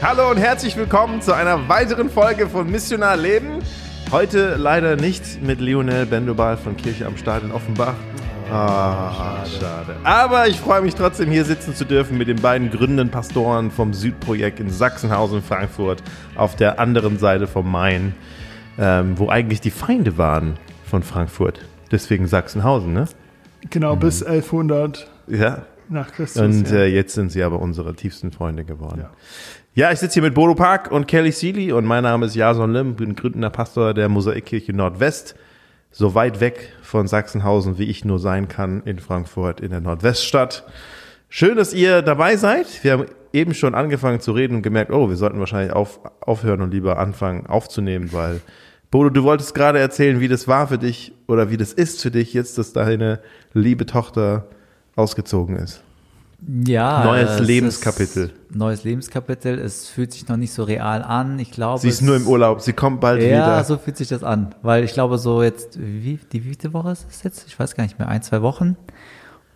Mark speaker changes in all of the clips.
Speaker 1: Hallo und herzlich willkommen zu einer weiteren Folge von Missionar Leben. Heute leider nicht mit Lionel Bendobal von Kirche am Start in Offenbach. Ah, schade. Aber ich freue mich trotzdem, hier sitzen zu dürfen mit den beiden gründenden Pastoren vom Südprojekt in Sachsenhausen, Frankfurt, auf der anderen Seite vom Main, ähm, wo eigentlich die Feinde waren von Frankfurt. Deswegen Sachsenhausen, ne?
Speaker 2: Genau, bis 1100
Speaker 1: Ja.
Speaker 2: Nach Christus.
Speaker 1: Und
Speaker 2: ja.
Speaker 1: äh, jetzt sind sie aber unsere tiefsten Freunde geworden.
Speaker 2: Ja.
Speaker 1: Ja, ich sitze hier mit Bodo Park und Kelly Seeley und mein Name ist Jason Lim, bin gründender Pastor der Mosaikkirche Nordwest, so weit weg von Sachsenhausen, wie ich nur sein kann, in Frankfurt, in der Nordweststadt. Schön, dass ihr dabei seid. Wir haben eben schon angefangen zu reden und gemerkt, oh, wir sollten wahrscheinlich auf, aufhören und lieber anfangen aufzunehmen, weil Bodo, du wolltest gerade erzählen, wie das war für dich oder wie das ist für dich jetzt, dass deine liebe Tochter ausgezogen ist.
Speaker 3: Ja.
Speaker 1: Neues Lebenskapitel.
Speaker 3: Neues Lebenskapitel. Es fühlt sich noch nicht so real an. Ich glaube.
Speaker 1: Sie ist nur im Urlaub, sie kommt bald
Speaker 3: Ja,
Speaker 1: wieder.
Speaker 3: so fühlt sich das an. Weil ich glaube, so jetzt, wie, die wievielte Woche ist es jetzt? Ich weiß gar nicht mehr. Ein, zwei Wochen.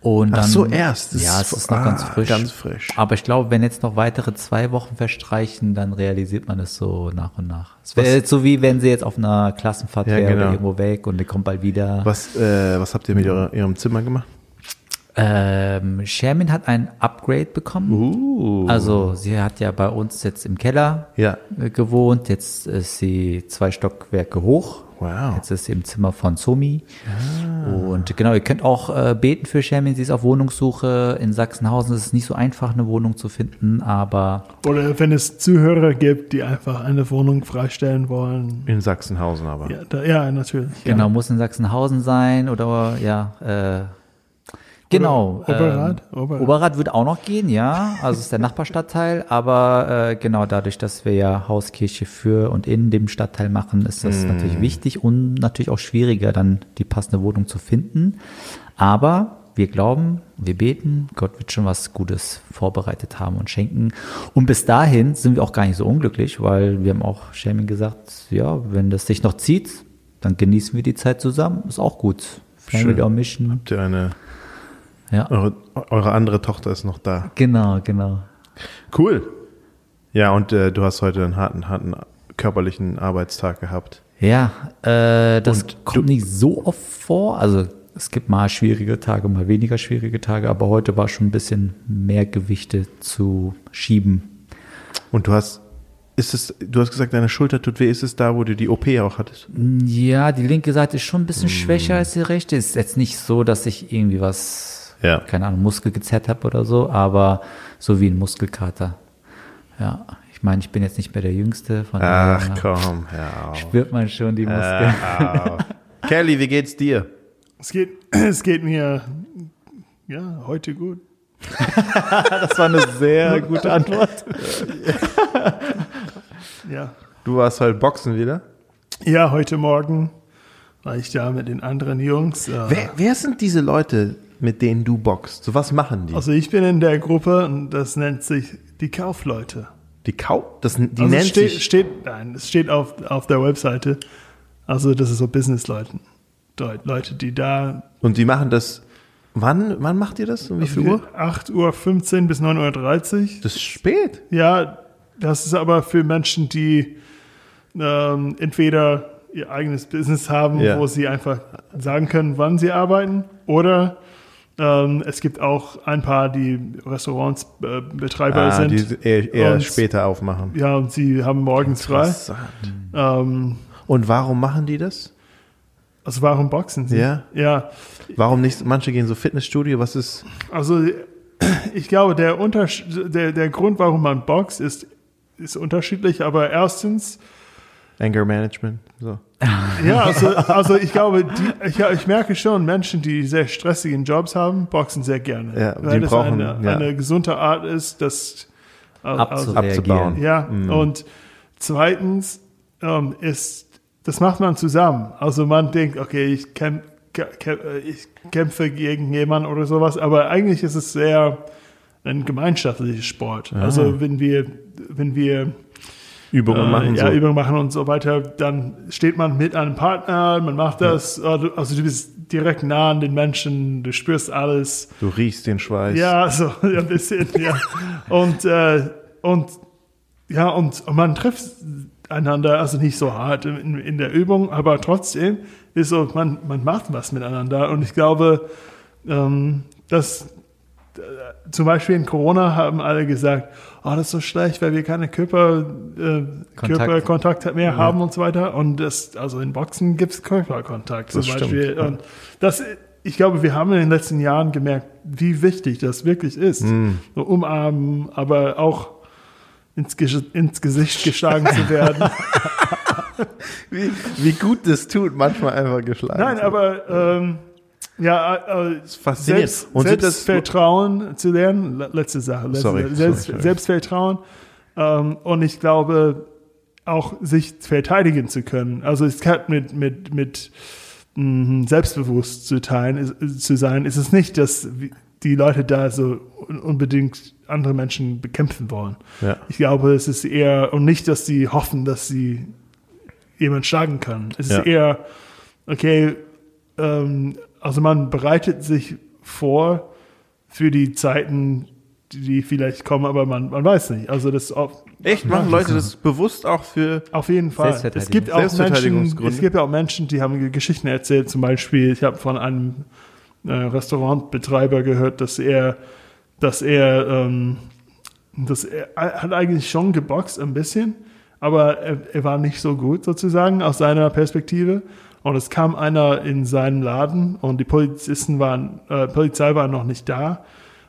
Speaker 3: Und dann,
Speaker 1: Ach so, erst. Das
Speaker 3: ja, es ist noch
Speaker 1: ah,
Speaker 3: ganz frisch.
Speaker 1: ganz frisch.
Speaker 3: Aber ich glaube, wenn jetzt noch weitere zwei Wochen verstreichen, dann realisiert man es so nach und nach. Es wäre jetzt so wie wenn sie jetzt auf einer Klassenfahrt
Speaker 1: Ja,
Speaker 3: wäre
Speaker 1: genau.
Speaker 3: irgendwo weg und die kommt bald wieder.
Speaker 1: Was, äh, was habt ihr mit ihrem Zimmer gemacht?
Speaker 3: Ähm, Shermin hat ein Upgrade bekommen.
Speaker 1: Uh.
Speaker 3: Also sie hat ja bei uns jetzt im Keller
Speaker 1: Ja.
Speaker 3: äh, gewohnt. Jetzt ist sie zwei Stockwerke hoch.
Speaker 1: Wow.
Speaker 3: Jetzt ist sie im Zimmer von Somi. Und genau, ihr könnt auch äh, beten für Shermin. Sie ist auf Wohnungssuche. In Sachsenhausen ist es nicht so einfach, eine Wohnung zu finden, aber
Speaker 2: Oder wenn es Zuhörer gibt, die einfach eine Wohnung freistellen wollen.
Speaker 1: In Sachsenhausen aber.
Speaker 2: Ja, da, ja natürlich.
Speaker 3: genau, muss in Sachsenhausen sein oder ja, äh, genau.
Speaker 2: Oder Oberrad?
Speaker 3: Ähm,
Speaker 2: Oberrad.
Speaker 3: Oberrad wird auch noch gehen, ja. Also es ist der Nachbarstadtteil, aber äh, genau dadurch, dass wir ja Hauskirche für und in dem Stadtteil machen, ist das natürlich wichtig und natürlich auch schwieriger, dann die passende Wohnung zu finden. Aber wir glauben, wir beten, Gott wird schon was Gutes vorbereitet haben und schenken. Und bis dahin sind wir auch gar nicht so unglücklich, weil wir haben auch Shermin gesagt, ja, wenn das sich noch zieht, dann genießen wir die Zeit zusammen, ist auch gut. Family
Speaker 1: Schön.
Speaker 3: Mission.
Speaker 1: Habt ihr eine,
Speaker 3: Ja.
Speaker 1: eure, eure andere Tochter ist noch da.
Speaker 3: Genau, genau.
Speaker 1: Cool. Ja, und äh, du hast heute einen harten, harten körperlichen Arbeitstag gehabt.
Speaker 3: Ja, äh, das
Speaker 1: Und
Speaker 3: kommt nicht so oft vor. Also es gibt mal schwierige Tage, mal weniger schwierige Tage, aber heute war schon ein bisschen mehr Gewichte zu schieben.
Speaker 1: Und du hast, ist es, du hast gesagt, deine Schulter tut weh. Ist es da, wo du die OP auch hattest?
Speaker 3: Ja, die linke Seite ist schon ein bisschen schwächer als die rechte. Ist jetzt nicht so, dass ich irgendwie was,
Speaker 1: Ja.
Speaker 3: keine Ahnung, Muskel gezerrt habe oder so, aber so wie ein Muskelkater. Ja, ich meine, ich bin jetzt nicht mehr der Jüngste, von
Speaker 1: Ach
Speaker 3: daher
Speaker 1: komm, hör auf.
Speaker 3: spürt man schon die Muskeln.
Speaker 1: Auf. Kelly, wie geht's dir?
Speaker 2: Es geht, es geht mir ja heute gut.
Speaker 3: Das war eine sehr gute Antwort.
Speaker 2: Ja.
Speaker 1: Du warst heute Boxen wieder?
Speaker 2: ja, heute Morgen war ich da mit den anderen Jungs. äh,
Speaker 1: Wer, wer sind diese Leute, mit denen du boxst? So was machen die?
Speaker 2: Also ich bin in der Gruppe und das nennt sich die Kaufleute.
Speaker 1: die Kau, das, die
Speaker 2: also
Speaker 1: nennt
Speaker 2: steht,
Speaker 1: sich
Speaker 2: steht, nein, es steht auf, auf der Webseite. Also das ist so Businessleuten. Leute, Leute, die da
Speaker 1: und die machen das. Wann, wann macht ihr das? Um wie viel Uhr?
Speaker 2: 8.15 Uhr bis 9.30 Uhr.
Speaker 1: Das ist spät.
Speaker 2: Ja, das ist aber für Menschen, die ähm, entweder ihr eigenes Business haben,
Speaker 1: Ja.
Speaker 2: wo sie einfach sagen können, wann sie arbeiten, oder ähm, es gibt auch ein paar, die Restaurants äh, Betreiber
Speaker 1: Ah,
Speaker 2: sind.
Speaker 1: die eher, eher
Speaker 2: Und-
Speaker 1: später aufmachen.
Speaker 2: Ja, und sie haben morgens frei.
Speaker 1: Interessant.
Speaker 2: Ähm,
Speaker 1: Und warum machen die das?
Speaker 2: also warum boxen sie?
Speaker 1: Ja.
Speaker 2: Ja,
Speaker 1: Warum nicht? Manche gehen so Fitnessstudio. Was ist?
Speaker 2: also ich glaube, der, Untersch der, der Grund, warum man boxt, ist, ist unterschiedlich, aber erstens
Speaker 1: Anger Management. So.
Speaker 2: Ja, also, also ich glaube, die, ich, ich merke schon, Menschen, die sehr stressigen Jobs haben, boxen sehr gerne.
Speaker 1: Ja,
Speaker 2: weil
Speaker 1: die
Speaker 2: das
Speaker 1: brauchen-
Speaker 2: eine,
Speaker 1: ja.
Speaker 2: eine gesunde Art ist, das äh,
Speaker 3: Abzureagieren.
Speaker 1: abzubauen.
Speaker 2: ja, und zweitens ähm, ist, das macht man zusammen. Also man denkt, okay, ich, kämp, kämp, ich kämpfe gegen jemanden oder sowas, aber eigentlich ist es sehr ein gemeinschaftlicher Sport. Also wenn wir, wenn wir
Speaker 1: Übungen
Speaker 2: äh,
Speaker 1: machen.
Speaker 2: ja,
Speaker 1: so.
Speaker 2: Übungen machen und so weiter, dann steht man mit einem Partner, man macht das, äh, du- also du bist direkt nah an den Menschen, du spürst alles.
Speaker 1: Du riechst den Schweiß.
Speaker 2: Ja, so ja, ein bisschen, ja. Und, äh, und ja, und, und man trifft einander, also nicht so hart in, in der Übung, aber trotzdem ist so, man, man macht was miteinander. Und ich glaube, ähm, dass äh, zum Beispiel in Corona haben alle gesagt, oh, das ist so schlecht, weil wir keine Körper, äh,
Speaker 3: Kontakt.
Speaker 2: Körperkontakt mehr haben und so weiter. Und das, also in Boxen gibt es Körperkontakt zum
Speaker 1: Das
Speaker 2: Beispiel.
Speaker 1: stimmt, ja.
Speaker 2: Und das, ich glaube, wir haben in den letzten Jahren gemerkt, wie wichtig das wirklich ist.
Speaker 1: Hm.
Speaker 2: So umarmen, aber auch ins, ins Gesicht geschlagen zu werden.
Speaker 1: Wie, wie gut das tut, manchmal einfach geschlagen.
Speaker 2: Nein, aber ähm, ja, äh, äh. Selbst,
Speaker 1: Und
Speaker 2: Selbstvertrauen zu lernen, le- letzte Sache, letzte,
Speaker 1: Sorry,
Speaker 2: Selbst,
Speaker 1: sorry.
Speaker 2: Selbstvertrauen ähm, und ich glaube auch sich verteidigen zu können. Also es hat mit mit mit mh, selbstbewusst zu teilen, ist, zu sein, ist es nicht, dass die Leute da so un- unbedingt andere Menschen bekämpfen wollen.
Speaker 1: Ja.
Speaker 2: Ich glaube, es ist eher und nicht, dass sie hoffen, dass sie jemand schlagen können. Es
Speaker 1: Ja.
Speaker 2: ist eher okay, ähm, also man bereitet sich vor für die Zeiten, die, vielleicht kommen, aber man, man weiß nicht. Also das auf,
Speaker 1: Echt, machen Leute das bewusst auch für.
Speaker 2: auf jeden Fall. Es gibt auch Menschen, es gibt auch Menschen, die haben Geschichten erzählt. Zum Beispiel, ich habe von einem äh, Restaurantbetreiber gehört, dass er, dass er, ähm, dass er, er hat eigentlich schon geboxt ein bisschen, aber er, er war nicht so gut sozusagen aus seiner Perspektive. Und es kam einer in seinen Laden und die Polizisten waren, äh, Polizei war noch nicht da.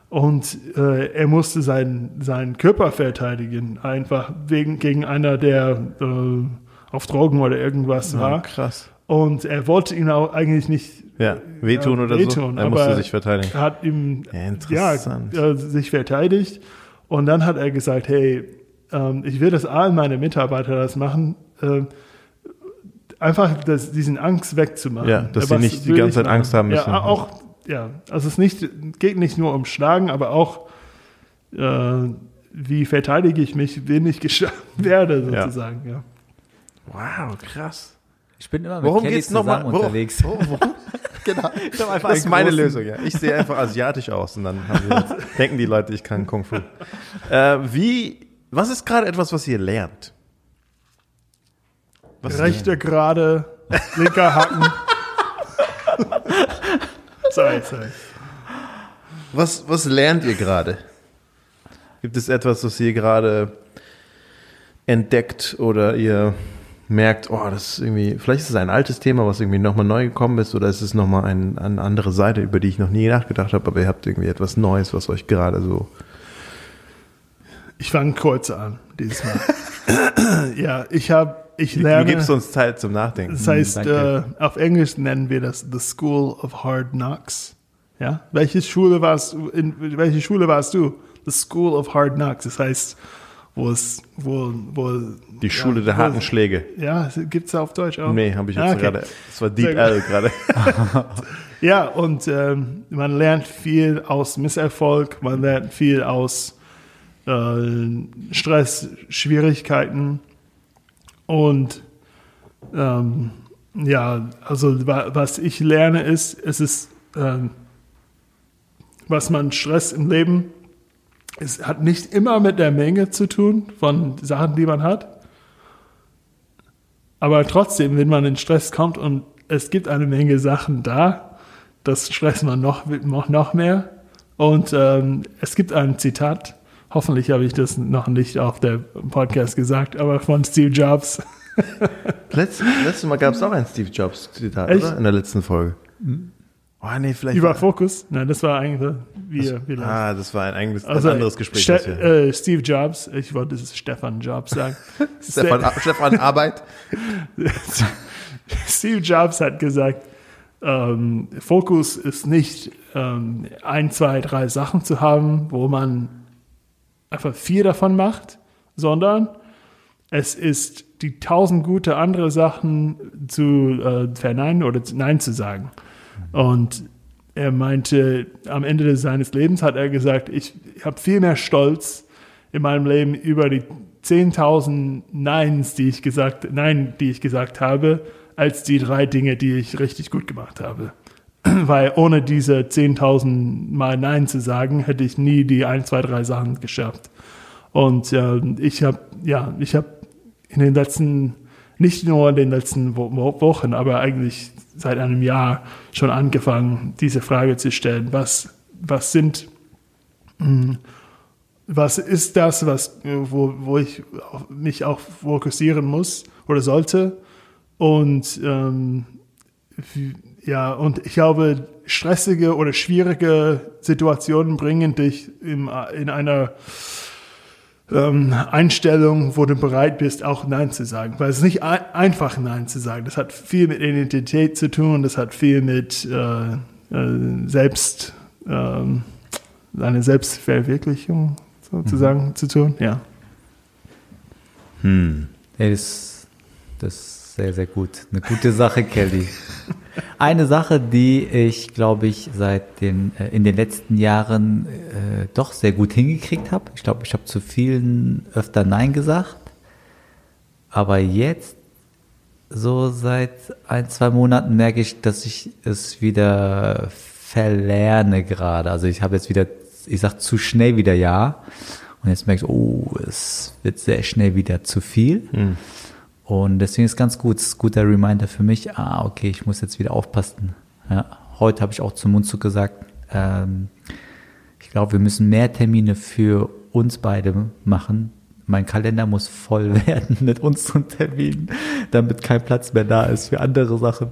Speaker 2: Und äh, er musste seinen, seinen Körper verteidigen, einfach wegen, gegen einer, der äh, auf Drogen oder irgendwas war.
Speaker 1: krass.
Speaker 2: Und er wollte ihn auch eigentlich nicht
Speaker 1: Ja, wehtun
Speaker 2: äh,
Speaker 1: oder
Speaker 2: wehtun,
Speaker 1: so. Er musste sich verteidigen.
Speaker 2: Er hat ihm
Speaker 1: Ja,
Speaker 2: ja, äh, sich verteidigt. Und dann hat er gesagt, hey, ähm, ich will, dass all meine Mitarbeiter das machen. ähm, einfach das, diesen Angst wegzumachen.
Speaker 1: Ja, dass sie nicht die ganze Zeit
Speaker 2: machen?
Speaker 1: Angst haben müssen.
Speaker 2: Ja, auch, ja, also es nicht, geht nicht nur um Schlagen, aber auch, äh, wie verteidige ich mich, wenn ich geschlagen werde,
Speaker 1: Ja.
Speaker 2: sozusagen. Ja.
Speaker 1: Wow, krass.
Speaker 3: Ich bin immer mit
Speaker 1: Worum
Speaker 3: Kelly
Speaker 1: geht's nochmal?
Speaker 3: unterwegs.
Speaker 1: Genau.
Speaker 3: einfach
Speaker 1: Das ist meine Lösung, ja. Ich sehe einfach asiatisch aus und dann haben wir, denken die Leute, ich kann Kung Fu. Äh, wie, was ist gerade etwas, was ihr lernt? Was
Speaker 2: Rechter gerade, linker Hacken. sorry, sorry.
Speaker 1: Was, was lernt ihr gerade? Gibt es etwas, was ihr gerade entdeckt oder ihr merkt, oh, das ist irgendwie, vielleicht ist es ein altes Thema, was irgendwie nochmal neu gekommen ist oder ist es nochmal ein, eine andere Seite, über die ich noch nie nachgedacht habe, aber ihr habt irgendwie etwas Neues, was euch gerade so.
Speaker 2: Ich fange kurz an, dieses Mal. ja, ich habe, ich
Speaker 1: Du
Speaker 2: lerne.
Speaker 1: gibst uns Zeit zum Nachdenken.
Speaker 2: Das heißt, äh, auf Englisch nennen wir das The School of Hard Knocks. Ja? Welche Schule warst du? In welche Schule warst du? The School of Hard Knocks. Das heißt, wo es, wo, wo
Speaker 1: Die Schule der
Speaker 2: wo-
Speaker 1: harten Schläge.
Speaker 2: Ja, gibt's auf Deutsch auch.
Speaker 1: Nee, habe ich jetzt
Speaker 2: Ah, okay.
Speaker 1: gerade. Das war Deep L gerade.
Speaker 2: Ja, und ähm, man lernt viel aus Misserfolg, man lernt viel aus äh, Stress, Schwierigkeiten und ähm, ja, also wa was ich lerne ist, es ist, ähm, was man Stress im Leben, es hat nicht immer mit der Menge zu tun von Sachen, die man hat. Aber trotzdem, wenn man in Stress kommt und es gibt eine Menge Sachen da, das stresst man noch, noch, noch mehr. Und ähm, es gibt ein Zitat, hoffentlich habe ich das noch nicht auf der Podcast gesagt, aber von Steve Jobs.
Speaker 1: Letztes, letztes Mal gab es auch ein Steve Jobs Zitat,
Speaker 2: Echt?
Speaker 1: oder? In der letzten Folge. Oh, nee, vielleicht.
Speaker 2: Über Fokus? Nein, das war eigentlich wir, wir
Speaker 1: ah, das war ein, eigenes,
Speaker 2: also,
Speaker 1: ein anderes Gespräch.
Speaker 2: Ste
Speaker 1: das
Speaker 2: äh, Steve Jobs, ich wollte es Stefan Jobs sagen.
Speaker 1: Stefan, Stefan Arbeit.
Speaker 2: Steve Jobs hat gesagt, ähm, Fokus ist nicht ähm, ein, zwei, drei Sachen zu haben, wo man einfach vier davon macht, sondern es ist die tausend gute andere Sachen zu äh, verneinen oder zu, nein zu sagen. Und er meinte, am Ende seines Lebens hat er gesagt, ich habe viel mehr Stolz in meinem Leben über die 10.000 Neins, die ich gesagt, Nein, die ich gesagt habe, als die drei Dinge, die ich richtig gut gemacht habe. Weil ohne diese 10.000 Mal Nein zu sagen, hätte ich nie die ein, zwei, drei Sachen geschafft. Und ähm, ich habe ja, ich habe in den letzten, nicht nur in den letzten Wo Wo Wochen, aber eigentlich seit einem Jahr schon angefangen, diese Frage zu stellen. Was, was sind, mh, was ist das, was, wo, wo ich mich auch fokussieren muss oder sollte? Und ähm, wie- ja, und ich glaube, stressige oder schwierige Situationen bringen dich im, in einer ähm, Einstellung, wo du bereit bist, auch Nein zu sagen. Weil es ist nicht ein, einfach Nein zu sagen. Das hat viel mit Identität zu tun, das hat viel mit äh, äh, Selbst, ähm, eine Selbstverwirklichung sozusagen zu tun. Ja.
Speaker 1: Hm.
Speaker 3: Das, das ist sehr, sehr gut. Eine gute Sache, Kelly. Eine Sache, die ich, glaube ich, seit den, äh, in den letzten Jahren äh, doch sehr gut hingekriegt habe. Ich glaube, ich habe zu vielen öfter Nein gesagt. Aber jetzt, so seit ein, zwei Monaten, merke ich, dass ich es wieder verlerne gerade. Also ich habe jetzt wieder, ich sage zu schnell wieder Ja. Und jetzt merke ich, oh, es wird sehr schnell wieder zu viel. Und deswegen ist ganz gut, es ist ein guter Reminder für mich, ah, okay, ich muss jetzt wieder aufpassen. Ja, heute habe ich auch zum Mundzug gesagt, ähm, ich glaube, wir müssen mehr Termine für uns beide machen. Mein Kalender muss voll werden mit unseren Terminen, damit kein Platz mehr da ist für andere Sachen.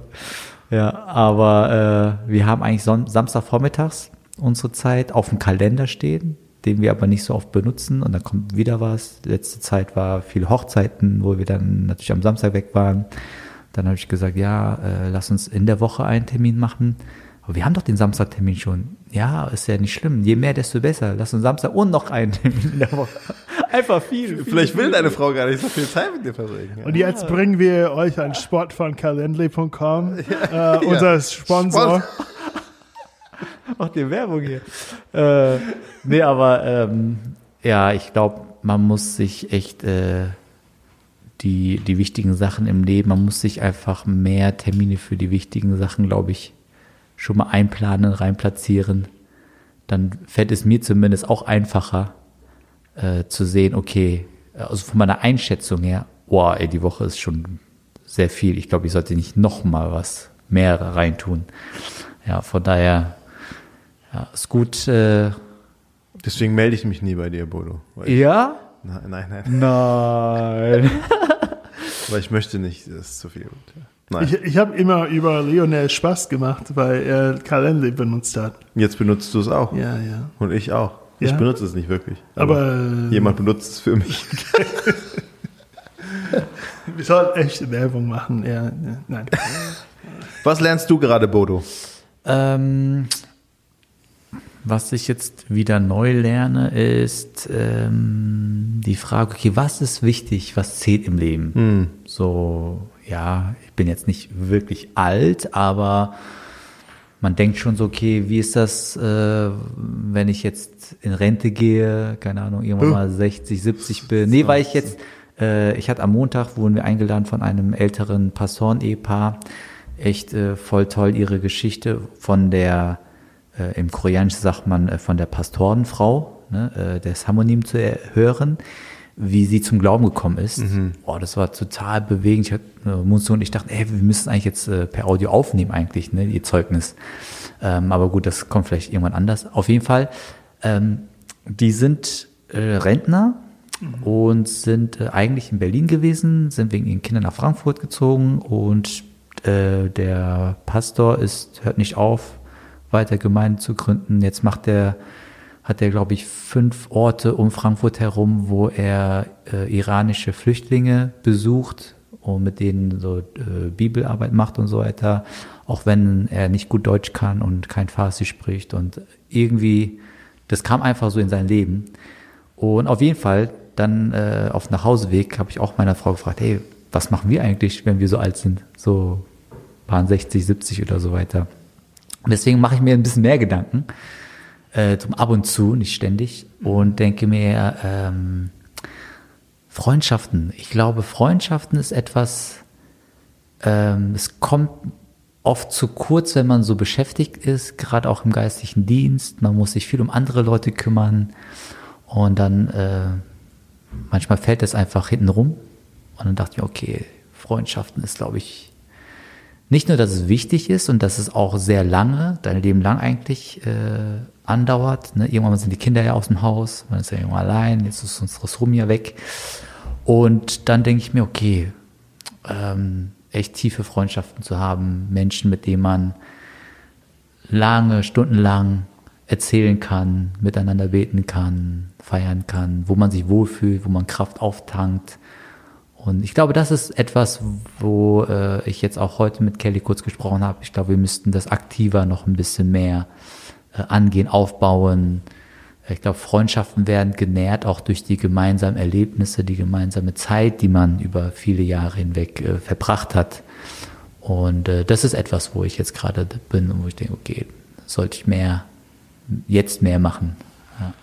Speaker 3: Ja, aber äh, wir haben eigentlich Son Samstagvormittags unsere Zeit auf dem Kalender stehen, den wir aber nicht so oft benutzen und dann kommt wieder was. Letzte Zeit war viele Hochzeiten, wo wir dann natürlich am Samstag weg waren. Dann habe ich gesagt, ja, äh, lass uns in der Woche einen Termin machen. Aber wir haben doch den Samstagtermin schon. Ja, ist ja nicht schlimm. Je mehr, desto besser. Lass uns Samstag und noch einen Termin in der Woche. Einfach viel. viel
Speaker 1: Vielleicht will
Speaker 3: viel.
Speaker 1: deine Frau gar nicht so viel Zeit mit dir verbringen.
Speaker 2: Und jetzt bringen wir euch einen Spot von calendly.com, äh, unser Sponsor.
Speaker 3: Macht die Werbung hier. äh, nee, aber ähm, ja, ich glaube, man muss sich echt äh, die, die wichtigen Sachen im Leben, man muss sich einfach mehr Termine für die wichtigen Sachen, glaube ich, schon mal einplanen, reinplatzieren. Dann fällt es mir zumindest auch einfacher äh, zu sehen, okay, also von meiner Einschätzung her, boah, ey, die Woche ist schon sehr viel. Ich glaube, ich sollte nicht noch mal was mehr reintun. Ja, von daher, ja, ist gut. Äh,
Speaker 1: Deswegen melde ich mich nie bei dir, Bodo. Ich,
Speaker 3: ja?
Speaker 1: nein, nein, nein.
Speaker 3: Nein.
Speaker 1: Weil ich möchte nicht, das ist zu viel. Nein.
Speaker 2: Ich, ich habe immer über Lionel Spaß gemacht, weil er Calendly benutzt hat.
Speaker 1: Jetzt benutzt du es auch.
Speaker 2: Ja, ja.
Speaker 1: Und ich auch. Ich
Speaker 2: Ja?
Speaker 1: benutze es nicht wirklich.
Speaker 2: Aber äh,
Speaker 1: jemand benutzt es für mich.
Speaker 2: wir sollten echte Werbung machen. Ja, ja, nein.
Speaker 1: Was lernst du gerade, Bodo?
Speaker 3: Ähm, was ich jetzt wieder neu lerne, ist ähm, die Frage, okay, was ist wichtig, was zählt im Leben? So, ja, ich bin jetzt nicht wirklich alt, aber man denkt schon so, okay, wie ist das, äh, wenn ich jetzt in Rente gehe, keine Ahnung, irgendwann mal 60, 70 bin. Nee, weil ich jetzt, äh, ich hatte am Montag, wurden wir eingeladen von einem älteren Pastoren-Ehepaar. Echt äh, voll toll ihre Geschichte von der, äh, im Koreanischen sagt man, äh, von der Pastorenfrau, ne, äh, des Harmonim zu hören, wie sie zum Glauben gekommen ist. Oh, das war total bewegend. Ich hatte äh, Munzo und ich dachten, ey, wir müssen eigentlich jetzt äh, per Audio aufnehmen eigentlich, ne, ihr Zeugnis. Ähm, aber gut, das kommt vielleicht irgendwann anders. Auf jeden Fall, ähm, die sind äh, Rentner und sind äh, eigentlich in Berlin gewesen, sind wegen ihren Kindern nach Frankfurt gezogen und äh, der Pastor ist, hört nicht auf, weiter Gemeinden zu gründen. Jetzt macht er, hat er, glaube ich, fünf Orte um Frankfurt herum, wo er äh, iranische Flüchtlinge besucht und mit denen so äh, Bibelarbeit macht und so weiter, auch wenn er nicht gut Deutsch kann und kein Farsi spricht und irgendwie, das kam einfach so in sein Leben. Und auf jeden Fall, dann äh, auf Nachhauseweg habe ich auch meiner Frau gefragt, hey, was machen wir eigentlich, wenn wir so alt sind? So paar 60, 70 oder so weiter. Und deswegen mache ich mir ein bisschen mehr Gedanken, äh, zum ab und zu, nicht ständig, und denke mir, ähm, Freundschaften. Ich glaube, Freundschaften ist etwas, ähm, es kommt oft zu kurz, wenn man so beschäftigt ist, gerade auch im geistlichen Dienst. Man muss sich viel um andere Leute kümmern und dann äh, manchmal fällt es einfach hinten rum. Und dann dachte ich mir, okay, Freundschaften ist, glaube ich, nicht nur, dass es wichtig ist und dass es auch sehr lange, dein Leben lang eigentlich äh, andauert. Ne? Irgendwann sind die Kinder ja aus dem Haus, man ist ja irgendwann allein, jetzt ist unseres Rum ja weg. Und dann denke ich mir, okay, ähm, echt tiefe Freundschaften zu haben, Menschen, mit denen man lange, stundenlang erzählen kann, miteinander beten kann, feiern kann, wo man sich wohlfühlt, wo man Kraft auftankt. Und ich glaube, das ist etwas, wo äh, ich jetzt auch heute mit Kelly kurz gesprochen habe. Ich glaube, wir müssten das aktiver noch ein bisschen mehr äh, angehen, aufbauen. Ich glaube, Freundschaften werden genährt auch durch die gemeinsamen Erlebnisse, die gemeinsame Zeit, die man über viele Jahre hinweg äh, verbracht hat. Und äh, das ist etwas, wo ich jetzt gerade bin und wo ich denke, okay, sollte ich mehr, jetzt mehr machen. Ja.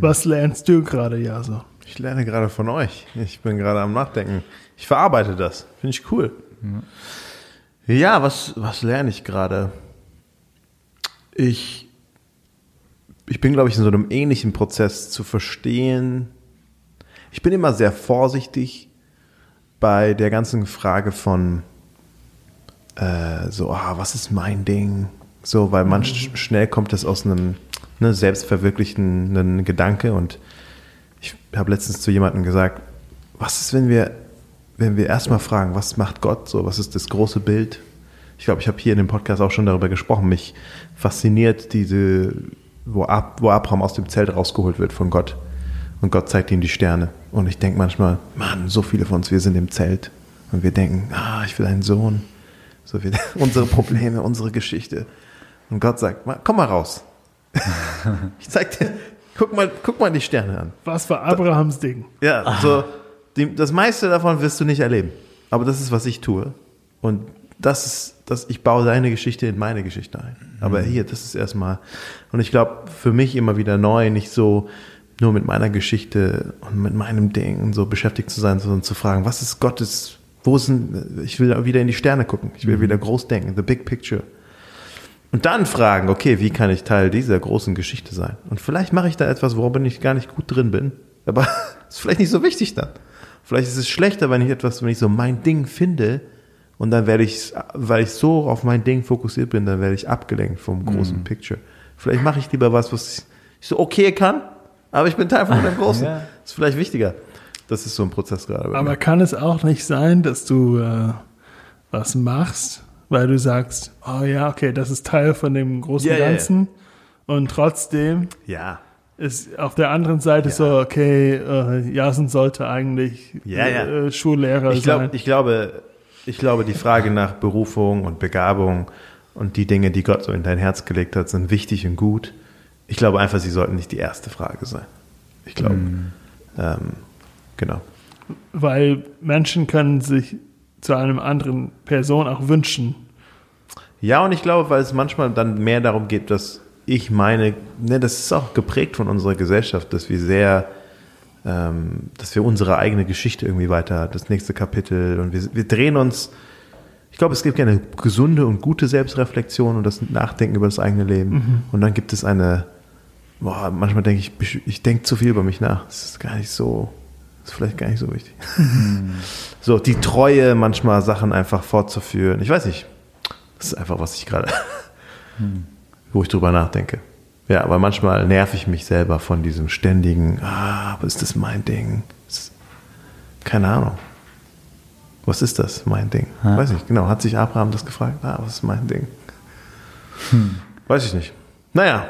Speaker 2: Was lernst du gerade, Jaso?
Speaker 1: Ich lerne gerade von euch. Ich bin gerade am Nachdenken. Ich verarbeite das. Finde ich cool. Ja, was, was lerne ich gerade? Ich, ich bin, glaube ich, in so einem ähnlichen Prozess zu verstehen. Ich bin immer sehr vorsichtig bei der ganzen Frage von äh, so, ah, was ist mein Ding? So, weil man sch schnell kommt das aus einem ne, selbstverwirklichenden Gedanke und ich habe letztens zu jemandem gesagt, was ist, wenn wir, wenn wir erstmal fragen, was macht Gott so, was ist das große Bild? Ich glaube, ich habe hier in dem Podcast auch schon darüber gesprochen. Mich fasziniert diese, wo, Ab, wo Abraham aus dem Zelt rausgeholt wird von Gott. Und Gott zeigt ihm die Sterne. Und ich denke manchmal, Mann, so viele von uns, wir sind im Zelt. Und wir denken, ah, ich will einen Sohn. So wie unsere Probleme, unsere Geschichte. Und Gott sagt, komm mal raus. ich zeig dir, guck mal, guck mal die Sterne an.
Speaker 2: Was war Abrahams Ding?
Speaker 1: Ja, so, die, das meiste davon wirst du nicht erleben. Aber das ist, was ich tue. Und das ist, das, ich baue deine Geschichte in meine Geschichte ein. Aber hier, das ist erstmal, und ich glaube, für mich immer wieder neu, nicht so nur mit meiner Geschichte und mit meinem Ding und so beschäftigt zu sein, sondern zu fragen, was ist Gottes, wo sind, ich will wieder in die Sterne gucken, ich will wieder groß denken, the big picture. Und dann fragen, okay, wie kann ich Teil dieser großen Geschichte sein? Und vielleicht mache ich da etwas, worin ich gar nicht gut drin bin. Aber ist vielleicht nicht so wichtig dann. Vielleicht ist es schlechter, wenn ich etwas, wenn ich so mein Ding finde und dann werde ich, weil ich so auf mein Ding fokussiert bin, dann werde ich abgelenkt vom großen
Speaker 3: Mhm.
Speaker 1: Picture. Vielleicht mache ich lieber was, was ich so okay kann, aber ich bin Teil von dem Großen.
Speaker 3: Ja.
Speaker 1: ist vielleicht wichtiger. Das ist so ein Prozess gerade.
Speaker 2: Aber
Speaker 1: mir.
Speaker 2: kann es auch nicht sein, dass du äh, was machst, weil du sagst, oh ja, okay, das ist Teil von dem großen
Speaker 1: Ja, ja, ja.
Speaker 2: Ganzen und trotzdem
Speaker 1: Ja.
Speaker 2: ist auf der anderen Seite so, okay, äh, Jasen sollte eigentlich
Speaker 1: Ja, ja.
Speaker 2: Äh, Schullehrer
Speaker 1: Ich,
Speaker 2: sein.
Speaker 1: glaub, ich, glaube, ich glaube, die Frage nach Berufung und Begabung und die Dinge, die Gott so in dein Herz gelegt hat, sind wichtig und gut. Ich glaube einfach, sie sollten nicht die erste Frage sein. Ich glaube, ähm, genau.
Speaker 2: weil Menschen können sich zu einem anderen Person auch wünschen.
Speaker 1: Ja, und ich glaube, weil es manchmal dann mehr darum geht, dass ich meine, ne, das ist auch geprägt von unserer Gesellschaft, dass wir sehr, ähm, dass wir unsere eigene Geschichte irgendwie weiter, das nächste Kapitel und wir, wir drehen uns, ich glaube, es gibt eine gesunde und gute Selbstreflexion und das Nachdenken über das eigene Leben. Und dann gibt es eine, boah, manchmal denke ich, ich denke zu viel über mich nach. Das ist gar nicht so, das ist vielleicht gar nicht so wichtig. so, die Treue, manchmal Sachen einfach fortzuführen. Ich weiß nicht. Das ist einfach, was ich gerade, wo ich drüber nachdenke. Ja, aber manchmal nerv ich mich selber von diesem ständigen, ah, aber ist das mein Ding? Das- Keine Ahnung. Was ist das, mein Ding?
Speaker 3: Ja.
Speaker 1: Weiß ich, genau. Hat sich Abraham das gefragt? Ah, was ist mein Ding? Weiß ich nicht. Naja,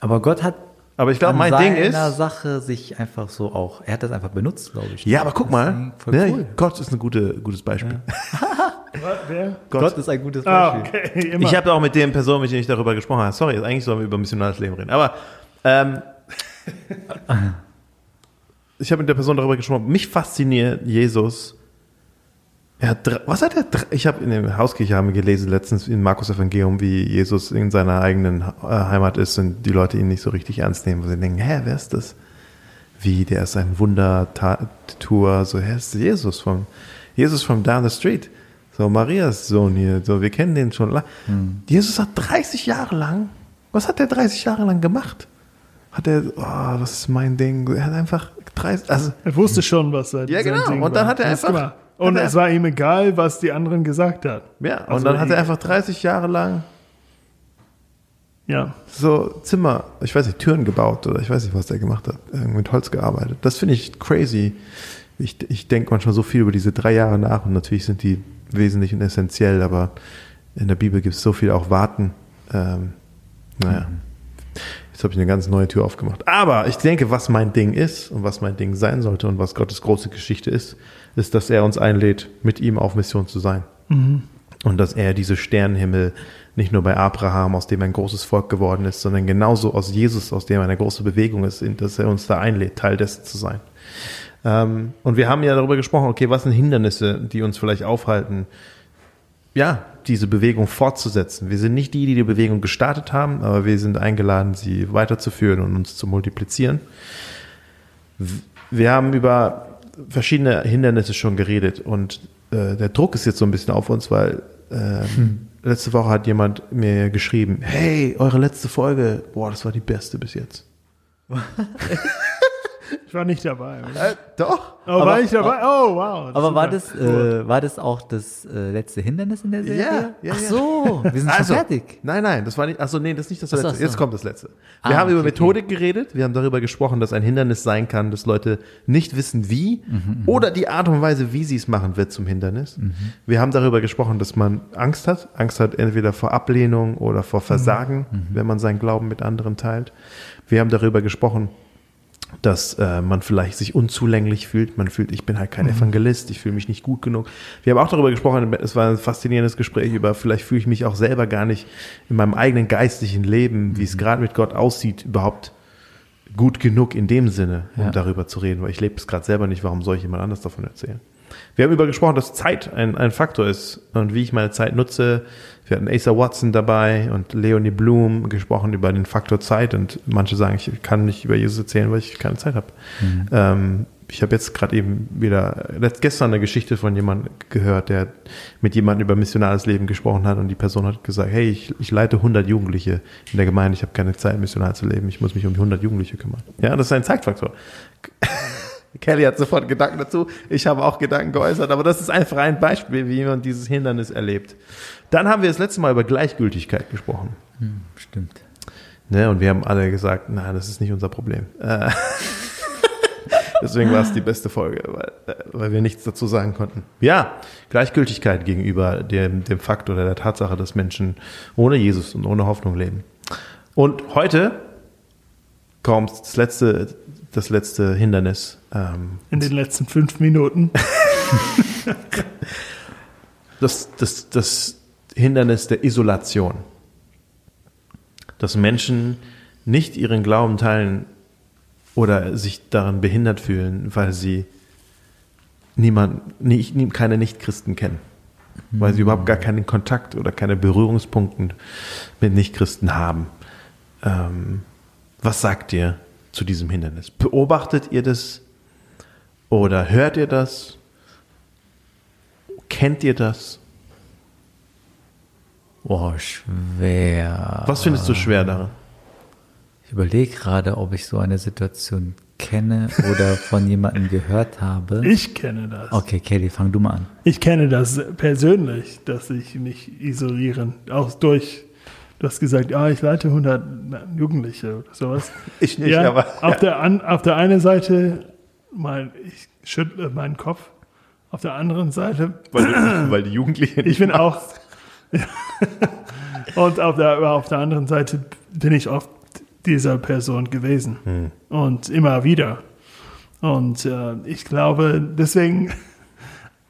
Speaker 3: Aber Gott hat
Speaker 1: aber ich glaube, mein Ding ist.
Speaker 3: Sache sich einfach so auch, er hat das einfach benutzt, glaube ich.
Speaker 1: Ja, aber guck mal.
Speaker 3: Voll
Speaker 1: ne,
Speaker 3: cool.
Speaker 1: Gott ist ein gute, gutes Beispiel.
Speaker 2: Wer?
Speaker 3: Gott, ist ein gutes
Speaker 2: Ah,
Speaker 3: Beispiel.
Speaker 2: okay, immer.
Speaker 1: Ich habe auch mit den Personen, mit denen ich darüber gesprochen habe, sorry, eigentlich sollen wir über missionales Leben reden, aber ähm, ich habe mit der Person darüber gesprochen, mich fasziniert Jesus. Er hat, drei- was hat er? Ich habe in der Hauskirche haben wir gelesen letztens in Markus Evangelium, wie Jesus in seiner eigenen äh, Heimat ist und die Leute ihn nicht so richtig ernst nehmen, wo sie denken, hä, wer ist das? Wie, der ist ein Wundertour, so, hä, ist Jesus von, Jesus from down the street. So, Marias Sohn hier, so, wir kennen den schon lang. Jesus hat 30 Jahre lang, was hat der 30 Jahre lang gemacht? hat er, oh, das ist mein Ding. Er hat einfach 30, also
Speaker 2: Er wusste schon, was sein,
Speaker 1: Ja, genau. Und dann hat er einfach-.
Speaker 2: Und es war ihm egal, was die anderen gesagt haben.
Speaker 1: ja. Und
Speaker 2: Also
Speaker 1: dann hat er einfach 30 Jahre lang
Speaker 2: Ja.
Speaker 1: so Zimmer, ich weiß nicht, Türen gebaut oder ich weiß nicht, was der gemacht hat, irgendwie mit Holz gearbeitet. Das finde ich crazy. Ich, ich denke manchmal so viel über diese drei Jahre nach und natürlich sind die wesentlich und essentiell, aber in der Bibel gibt es so viel auch Warten. Ähm, naja, jetzt habe ich eine ganz neue Tür aufgemacht. Aber ich denke, was mein Ding ist und was mein Ding sein sollte und was Gottes große Geschichte ist, ist, dass er uns einlädt, mit ihm auf Mission zu sein. Und dass er diese Sternenhimmel nicht nur bei Abraham, aus dem ein großes Volk geworden ist, sondern genauso aus Jesus, aus dem eine große Bewegung ist, dass er uns da einlädt, Teil dessen zu sein. Ähm, und wir haben ja darüber gesprochen, okay, was sind Hindernisse, die uns vielleicht aufhalten, ja, diese Bewegung fortzusetzen. Wir sind nicht die, die die Bewegung gestartet haben, aber wir sind eingeladen, sie weiterzuführen und uns zu multiplizieren. Wir haben über verschiedene Hindernisse schon geredet und äh, der Druck ist jetzt so ein bisschen auf uns, weil ähm, letzte Woche hat jemand mir geschrieben, hey, eure letzte Folge, boah, das war die beste bis jetzt.
Speaker 2: Ich war nicht dabei. oder?
Speaker 1: Äh, doch.
Speaker 2: Oh, war ich dabei? Oh, wow.
Speaker 3: Aber war das, äh, war das auch das äh, letzte Hindernis in der Serie?
Speaker 1: Ja, ja,
Speaker 3: Ach
Speaker 1: ja.
Speaker 3: so, wir sind
Speaker 1: Also,
Speaker 3: schon fertig.
Speaker 1: Nein, nein, das war nicht. Achso, nee, das ist nicht das letzte.
Speaker 3: ach so.
Speaker 1: Jetzt kommt das letzte. Wir
Speaker 3: Ah,
Speaker 1: haben über
Speaker 3: okay,
Speaker 1: Methodik geredet. Wir haben darüber gesprochen, dass ein Hindernis sein kann, dass Leute nicht wissen, wie
Speaker 3: Mhm,
Speaker 1: oder die Art und Weise, wie sie es machen, wird zum Hindernis.
Speaker 3: Mhm.
Speaker 1: Wir haben darüber gesprochen, dass man Angst hat. Angst hat entweder vor Ablehnung oder vor Versagen,
Speaker 3: Mhm,
Speaker 1: wenn man seinen Glauben mit anderen teilt. Wir haben darüber gesprochen, dass äh, man vielleicht sich unzulänglich fühlt. Man fühlt, ich bin halt kein Evangelist, ich fühle mich nicht gut genug. Wir haben auch darüber gesprochen, es war ein faszinierendes Gespräch über, vielleicht fühle ich mich auch selber gar nicht in meinem eigenen geistlichen Leben, wie es gerade mit Gott aussieht, überhaupt gut genug in dem Sinne, um
Speaker 3: Ja.
Speaker 1: darüber zu reden, weil ich lebe es gerade selber nicht, warum soll ich jemand anders davon erzählen? Wir haben über gesprochen, dass Zeit ein, ein Faktor ist und wie ich meine Zeit nutze. Wir hatten Asa Watson dabei und Leonie Bloom gesprochen über den Faktor Zeit und manche sagen, ich kann nicht über Jesus erzählen, weil ich keine Zeit habe. Ähm, ich habe jetzt gerade eben wieder gestern eine Geschichte von jemandem gehört, der mit jemandem über missionales Leben gesprochen hat und die Person hat gesagt, hey, ich, ich leite 100 Jugendliche in der Gemeinde, ich habe keine Zeit, missional zu leben, ich muss mich um die 100 Jugendliche kümmern. Ja, das ist ein Zeitfaktor. Kelly hat sofort Gedanken dazu. Ich habe auch Gedanken geäußert, aber das ist einfach ein Beispiel, wie man dieses Hindernis erlebt. Dann haben wir das letzte Mal über Gleichgültigkeit gesprochen.
Speaker 3: Stimmt.
Speaker 1: Ne, und wir haben alle gesagt, nein, das ist nicht unser Problem. Äh, Deswegen war es die beste Folge, weil, äh, weil wir nichts dazu sagen konnten. Ja, Gleichgültigkeit gegenüber dem, dem Fakt oder der Tatsache, dass Menschen ohne Jesus und ohne Hoffnung leben. Und heute kommt das letzte, das letzte Hindernis. Ähm,
Speaker 2: In den letzten fünf Minuten.
Speaker 1: das, das, das Hindernis der Isolation. Dass Menschen nicht ihren Glauben teilen oder sich daran behindert fühlen, weil sie niemand, nicht, nie- keine Nichtchristen kennen. Weil sie überhaupt gar keinen Kontakt oder keine Berührungspunkte mit Nichtchristen haben. Ähm, was sagt ihr zu diesem Hindernis? Beobachtet ihr das? Oder hört ihr das? Kennt ihr das?
Speaker 3: Boah, schwer.
Speaker 1: Was findest du schwer daran?
Speaker 3: Ich überlege gerade, ob ich so eine Situation kenne oder von jemandem gehört habe.
Speaker 2: Ich kenne das.
Speaker 3: Okay, Kelly, fang du mal an.
Speaker 2: Ich kenne das persönlich, dass ich mich isolieren, auch durch, du hast gesagt, ja, ich leite 100 Jugendliche oder sowas.
Speaker 1: Ich nicht,
Speaker 2: ja,
Speaker 1: aber-
Speaker 2: Auf, der an, auf der einen Seite, mein, ich schüttle meinen Kopf, auf der anderen Seite,
Speaker 1: Weil, du, weil die Jugendlichen.
Speaker 2: ich bin auch, und auf der, auf der anderen Seite bin ich oft dieser Person gewesen und immer wieder. Und äh, ich glaube, deswegen,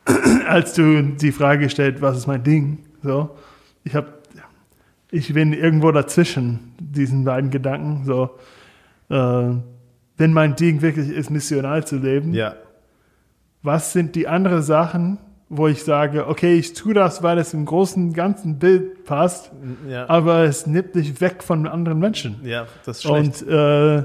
Speaker 2: als du die Frage stellst, was ist mein Ding, so, ich habe, ich bin irgendwo dazwischen diesen beiden Gedanken, so, äh, wenn mein Ding wirklich ist, missional zu leben,
Speaker 1: Ja.
Speaker 2: was sind die anderen Sachen, wo ich sage, okay, ich tue das, weil es im großen ganzen Bild passt,
Speaker 1: Ja.
Speaker 2: aber es nimmt dich weg von anderen Menschen.
Speaker 1: ja, das ist schlecht.
Speaker 2: Und äh,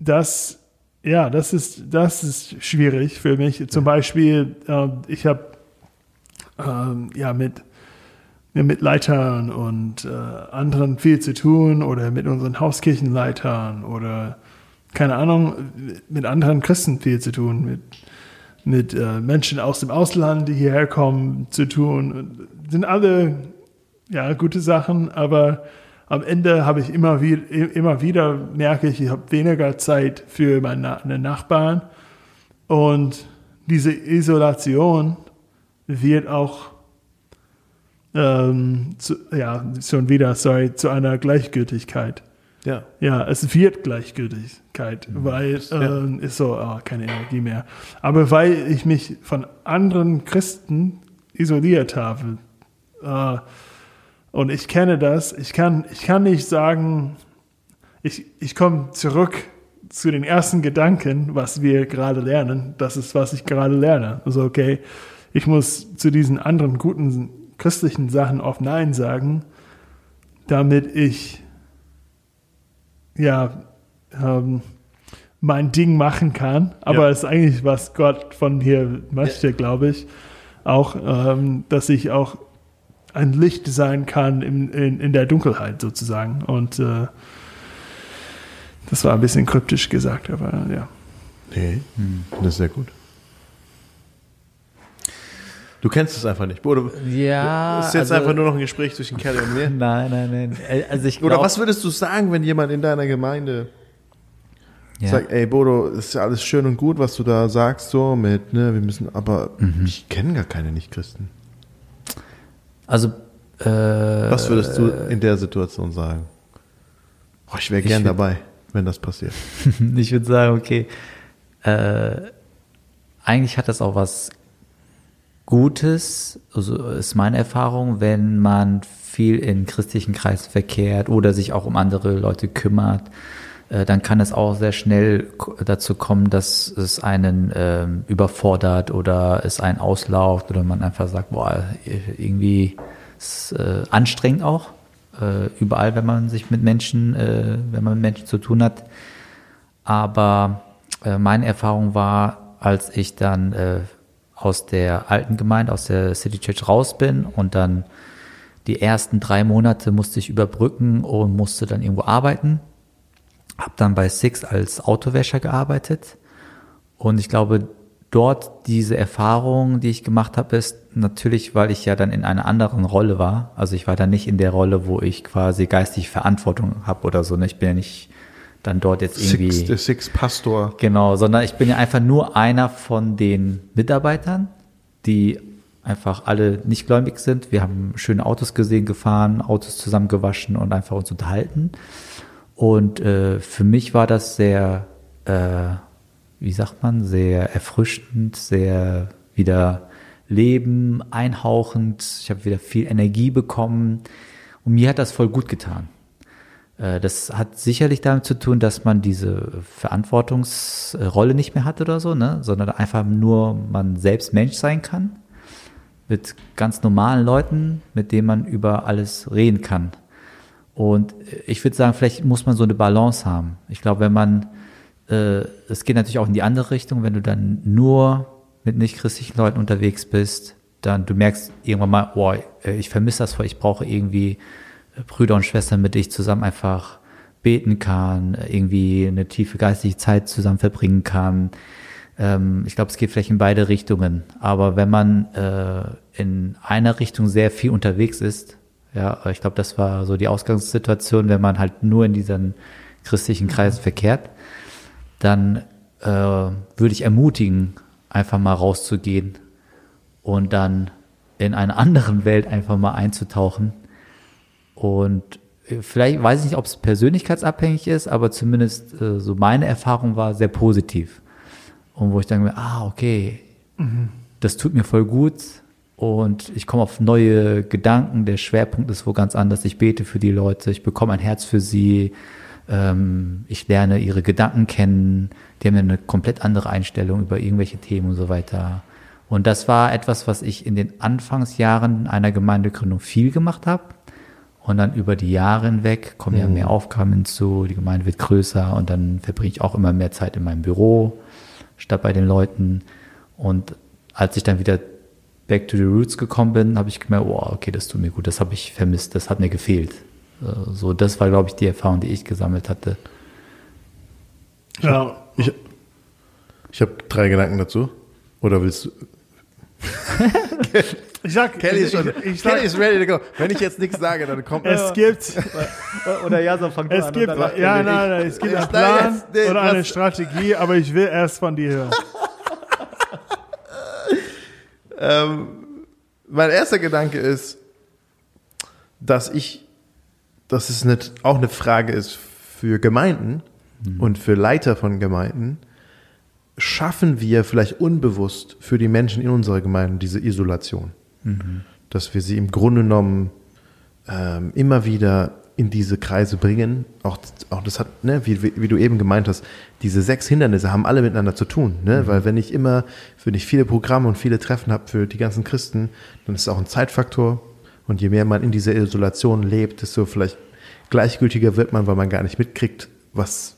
Speaker 2: das, ja, das ist, das ist schwierig für mich. Zum Beispiel, äh, ich habe ähm, ja mit mit Leitern und äh, anderen viel zu tun oder mit unseren Hauskirchenleitern oder keine Ahnung, mit anderen Christen viel zu tun, mit, mit äh, Menschen aus dem Ausland, die hierher kommen, zu tun. Sind alle ja, gute Sachen, aber am Ende habe ich immer wieder, immer wieder merke ich, ich habe weniger Zeit für meine Nachbarn und diese Isolation wird auch ähm, zu, ja, schon wieder, sorry, zu einer Gleichgültigkeit.
Speaker 1: Ja.
Speaker 2: Ja, es wird Gleichgültigkeit,
Speaker 1: Mhm.
Speaker 2: weil ähm, ist so, ah, keine Energie mehr. Aber weil ich mich von anderen Christen isoliert habe, äh, und ich kenne das, ich kann, ich kann nicht sagen, ich, ich komme zurück zu den ersten Gedanken, was wir gerade lernen. Das ist, was ich gerade lerne. Also, okay, ich muss zu diesen anderen guten christlichen Sachen oft Nein sagen, damit ich ja ähm, mein Ding machen kann. Aber
Speaker 1: Ja.
Speaker 2: es ist eigentlich, was Gott von mir möchte, glaube ich. Auch, ähm, dass ich auch ein Licht sein kann in, in, in der Dunkelheit sozusagen. Und äh, das war ein bisschen kryptisch gesagt, aber ja.
Speaker 1: Nee, das ist sehr gut. Du kennst es einfach nicht. Oder
Speaker 3: Ja.
Speaker 1: ist jetzt
Speaker 3: also-
Speaker 1: einfach nur noch ein Gespräch zwischen Kelly und mir?
Speaker 3: Nein, nein, nein. Äh, Also ich
Speaker 1: Oder
Speaker 3: glaub,
Speaker 1: was würdest du sagen, wenn jemand in deiner Gemeinde
Speaker 3: ja.
Speaker 1: sagt, ey Bodo, ist ja alles schön und gut, was du da sagst, so mit, ne, wir müssen, aber
Speaker 3: Mhm.
Speaker 1: ich kenne gar keine Nichtchristen.
Speaker 3: Also, äh,
Speaker 1: Was würdest du in der Situation sagen? Oh, ich wäre gern
Speaker 3: würd-
Speaker 1: dabei, wenn das passiert.
Speaker 3: ich würde sagen, okay, äh, eigentlich hat das auch was Gutes, also ist meine Erfahrung, wenn man viel in christlichen Kreisen verkehrt oder sich auch um andere Leute kümmert, äh, dann kann es auch sehr schnell dazu kommen, dass es einen ähm, überfordert oder es einen auslauft oder man einfach sagt, boah, irgendwie ist äh, anstrengend auch. Äh, überall, wenn man sich mit Menschen, äh, wenn man mit Menschen zu tun hat. Aber äh, meine Erfahrung war, als ich dann äh, aus der alten Gemeinde, aus der City Church raus bin und dann die ersten drei Monate musste ich überbrücken und musste dann irgendwo arbeiten. Hab dann bei Six als Autowäscher gearbeitet und ich glaube, dort diese Erfahrung, die ich gemacht habe, ist natürlich, weil ich ja dann in einer anderen Rolle war. Also ich war dann nicht in der Rolle, wo ich quasi geistig Verantwortung habe oder so. Ne? Ich bin ja nicht dann dort jetzt irgendwie.
Speaker 1: Six, der Six Pastor.
Speaker 3: Genau, sondern ich bin ja einfach nur einer von den Mitarbeitern, die einfach alle nicht gläubig sind. Wir haben schöne Autos gesehen, gefahren, Autos zusammengewaschen und einfach uns unterhalten. Und äh, für mich war das sehr, äh, wie sagt man, sehr erfrischend, sehr wieder Leben einhauchend. Ich habe wieder viel Energie bekommen und mir hat das voll gut getan. Äh, Das hat sicherlich damit zu tun, dass man diese Verantwortungsrolle nicht mehr hat oder so, ne? sondern einfach nur man selbst Mensch sein kann, mit ganz normalen Leuten, mit denen man über alles reden kann. Und ich würde sagen, vielleicht muss man so eine Balance haben. Ich glaube, wenn man, äh, es geht natürlich auch in die andere Richtung, wenn du dann nur mit nicht-christlichen Leuten unterwegs bist, dann du merkst irgendwann mal, boah, äh, ich vermisse das voll, ich brauche irgendwie Brüder und Schwestern, mit denen ich zusammen einfach beten kann, irgendwie eine tiefe geistige Zeit zusammen verbringen kann. Ähm, ich glaube, es geht vielleicht in beide Richtungen. Aber wenn man äh, in einer Richtung sehr viel unterwegs ist, ja, ich glaube, das war so die Ausgangssituation, wenn man halt nur in diesen christlichen Kreisen verkehrt, dann äh, würde ich ermutigen, einfach mal rauszugehen und dann in einer anderen Welt einfach mal einzutauchen. Und äh, vielleicht weiß ich nicht, ob es persönlichkeitsabhängig ist, aber zumindest äh, so meine Erfahrung war sehr positiv. Und wo ich dann, ah, okay, das tut mir voll gut und ich komme auf neue Gedanken. Der Schwerpunkt ist wo ganz anders. Ich bete für die Leute, ich bekomme ein Herz für sie, ähm, ich lerne ihre Gedanken kennen. Die haben eine komplett andere Einstellung über irgendwelche Themen und so weiter. Und das war etwas, was ich in den Anfangsjahren einer Gemeindegründung viel gemacht habe. Und dann über die Jahre hinweg kommen ja mehr Aufgaben hinzu, die Gemeinde wird größer und dann verbringe ich auch immer mehr Zeit in meinem Büro statt bei den Leuten. Und als ich dann wieder back to the roots gekommen bin, habe ich gemerkt, oh, okay, das tut mir gut, das habe ich vermisst, das hat mir gefehlt. Äh, So, das war, glaube ich, die Erfahrung, die ich gesammelt hatte.
Speaker 2: Ja,
Speaker 1: Ich, ich habe drei Gedanken dazu. Oder willst du?
Speaker 2: ich sag,
Speaker 1: Kelly ist, schon,
Speaker 2: ich, ich sag,
Speaker 1: Kelly ist ready to go. Wenn ich jetzt nichts sage, dann kommt
Speaker 2: es gibt,
Speaker 3: Oder ja, so fang
Speaker 2: es gibt, ja, nein, nein, es gibt
Speaker 1: Ja,
Speaker 2: einen Plan
Speaker 1: jetzt, nee,
Speaker 2: oder eine Strategie, aber ich will erst von dir hören.
Speaker 1: Ähm, mein erster Gedanke ist, dass ich, dass es nicht auch eine Frage ist für Gemeinden und für Leiter von Gemeinden. Schaffen wir vielleicht unbewusst für die Menschen in unserer Gemeinde diese Isolation? Dass wir sie im Grunde genommen ähm, immer wieder in diese Kreise bringen. Auch, auch das hat, ne, wie, wie, wie du eben gemeint hast, diese sechs Hindernisse haben alle miteinander zu tun. Ne? Weil wenn ich immer, wenn ich viele Programme und viele Treffen habe für die ganzen Christen, dann ist es auch ein Zeitfaktor. Und je mehr man in dieser Isolation lebt, desto vielleicht gleichgültiger wird man, weil man gar nicht mitkriegt, was,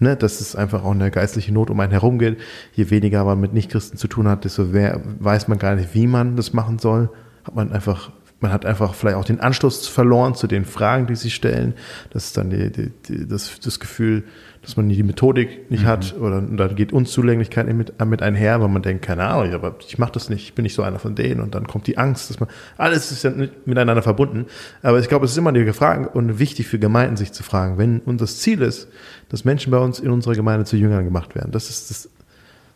Speaker 1: ne, dass es einfach auch eine geistliche Not um einen herum geht. Je weniger man mit Nichtchristen zu tun hat, desto mehr weiß man gar nicht, wie man das machen soll. Hat man einfach, man hat einfach vielleicht auch den Anschluss verloren zu den Fragen, die sie stellen. Das ist dann die, die, die, das, das Gefühl, dass man die Methodik nicht hat oder dann geht Unzulänglichkeit mit, mit einher, weil man denkt, keine Ahnung, aber ich mache das nicht, ich bin nicht so einer von denen und dann kommt die Angst, dass man, alles ist ja miteinander verbunden. Aber ich glaube, es ist immer die Frage und wichtig für Gemeinden, sich zu fragen, wenn unser Ziel ist, dass Menschen bei uns in unserer Gemeinde zu Jüngern gemacht werden. Das ist das,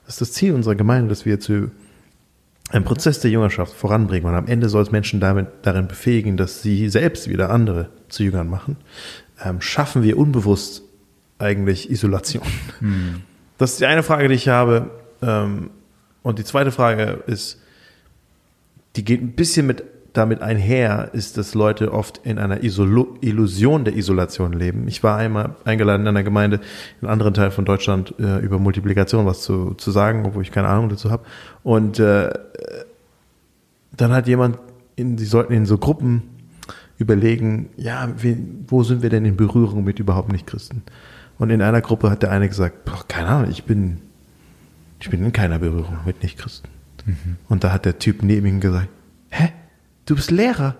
Speaker 1: das ist das Ziel unserer Gemeinde, dass wir zu einem Prozess der Jüngerschaft voranbringen und am Ende soll es Menschen damit darin befähigen, dass sie selbst wieder andere zu Jüngern machen. Ähm, schaffen wir unbewusst eigentlich Isolation? Das ist die eine Frage, die ich habe. Ähm, und die zweite Frage ist, die geht ein bisschen mit damit einher, ist, dass Leute oft in einer Isolo Illusion der Isolation leben. Ich war einmal eingeladen in einer Gemeinde in einem anderen Teil von Deutschland äh, über Multiplikation was zu, zu sagen, obwohl ich keine Ahnung dazu habe. Und äh, dann hat jemand, in, die sollten in so Gruppen überlegen, ja, wie, wo sind wir denn in Berührung mit überhaupt nicht Christen? Und in einer Gruppe hat der eine gesagt, boah, keine Ahnung, ich bin, ich bin in keiner Berührung mit Nichtchristen. Und da hat der Typ neben ihm gesagt, hä, du bist Lehrer.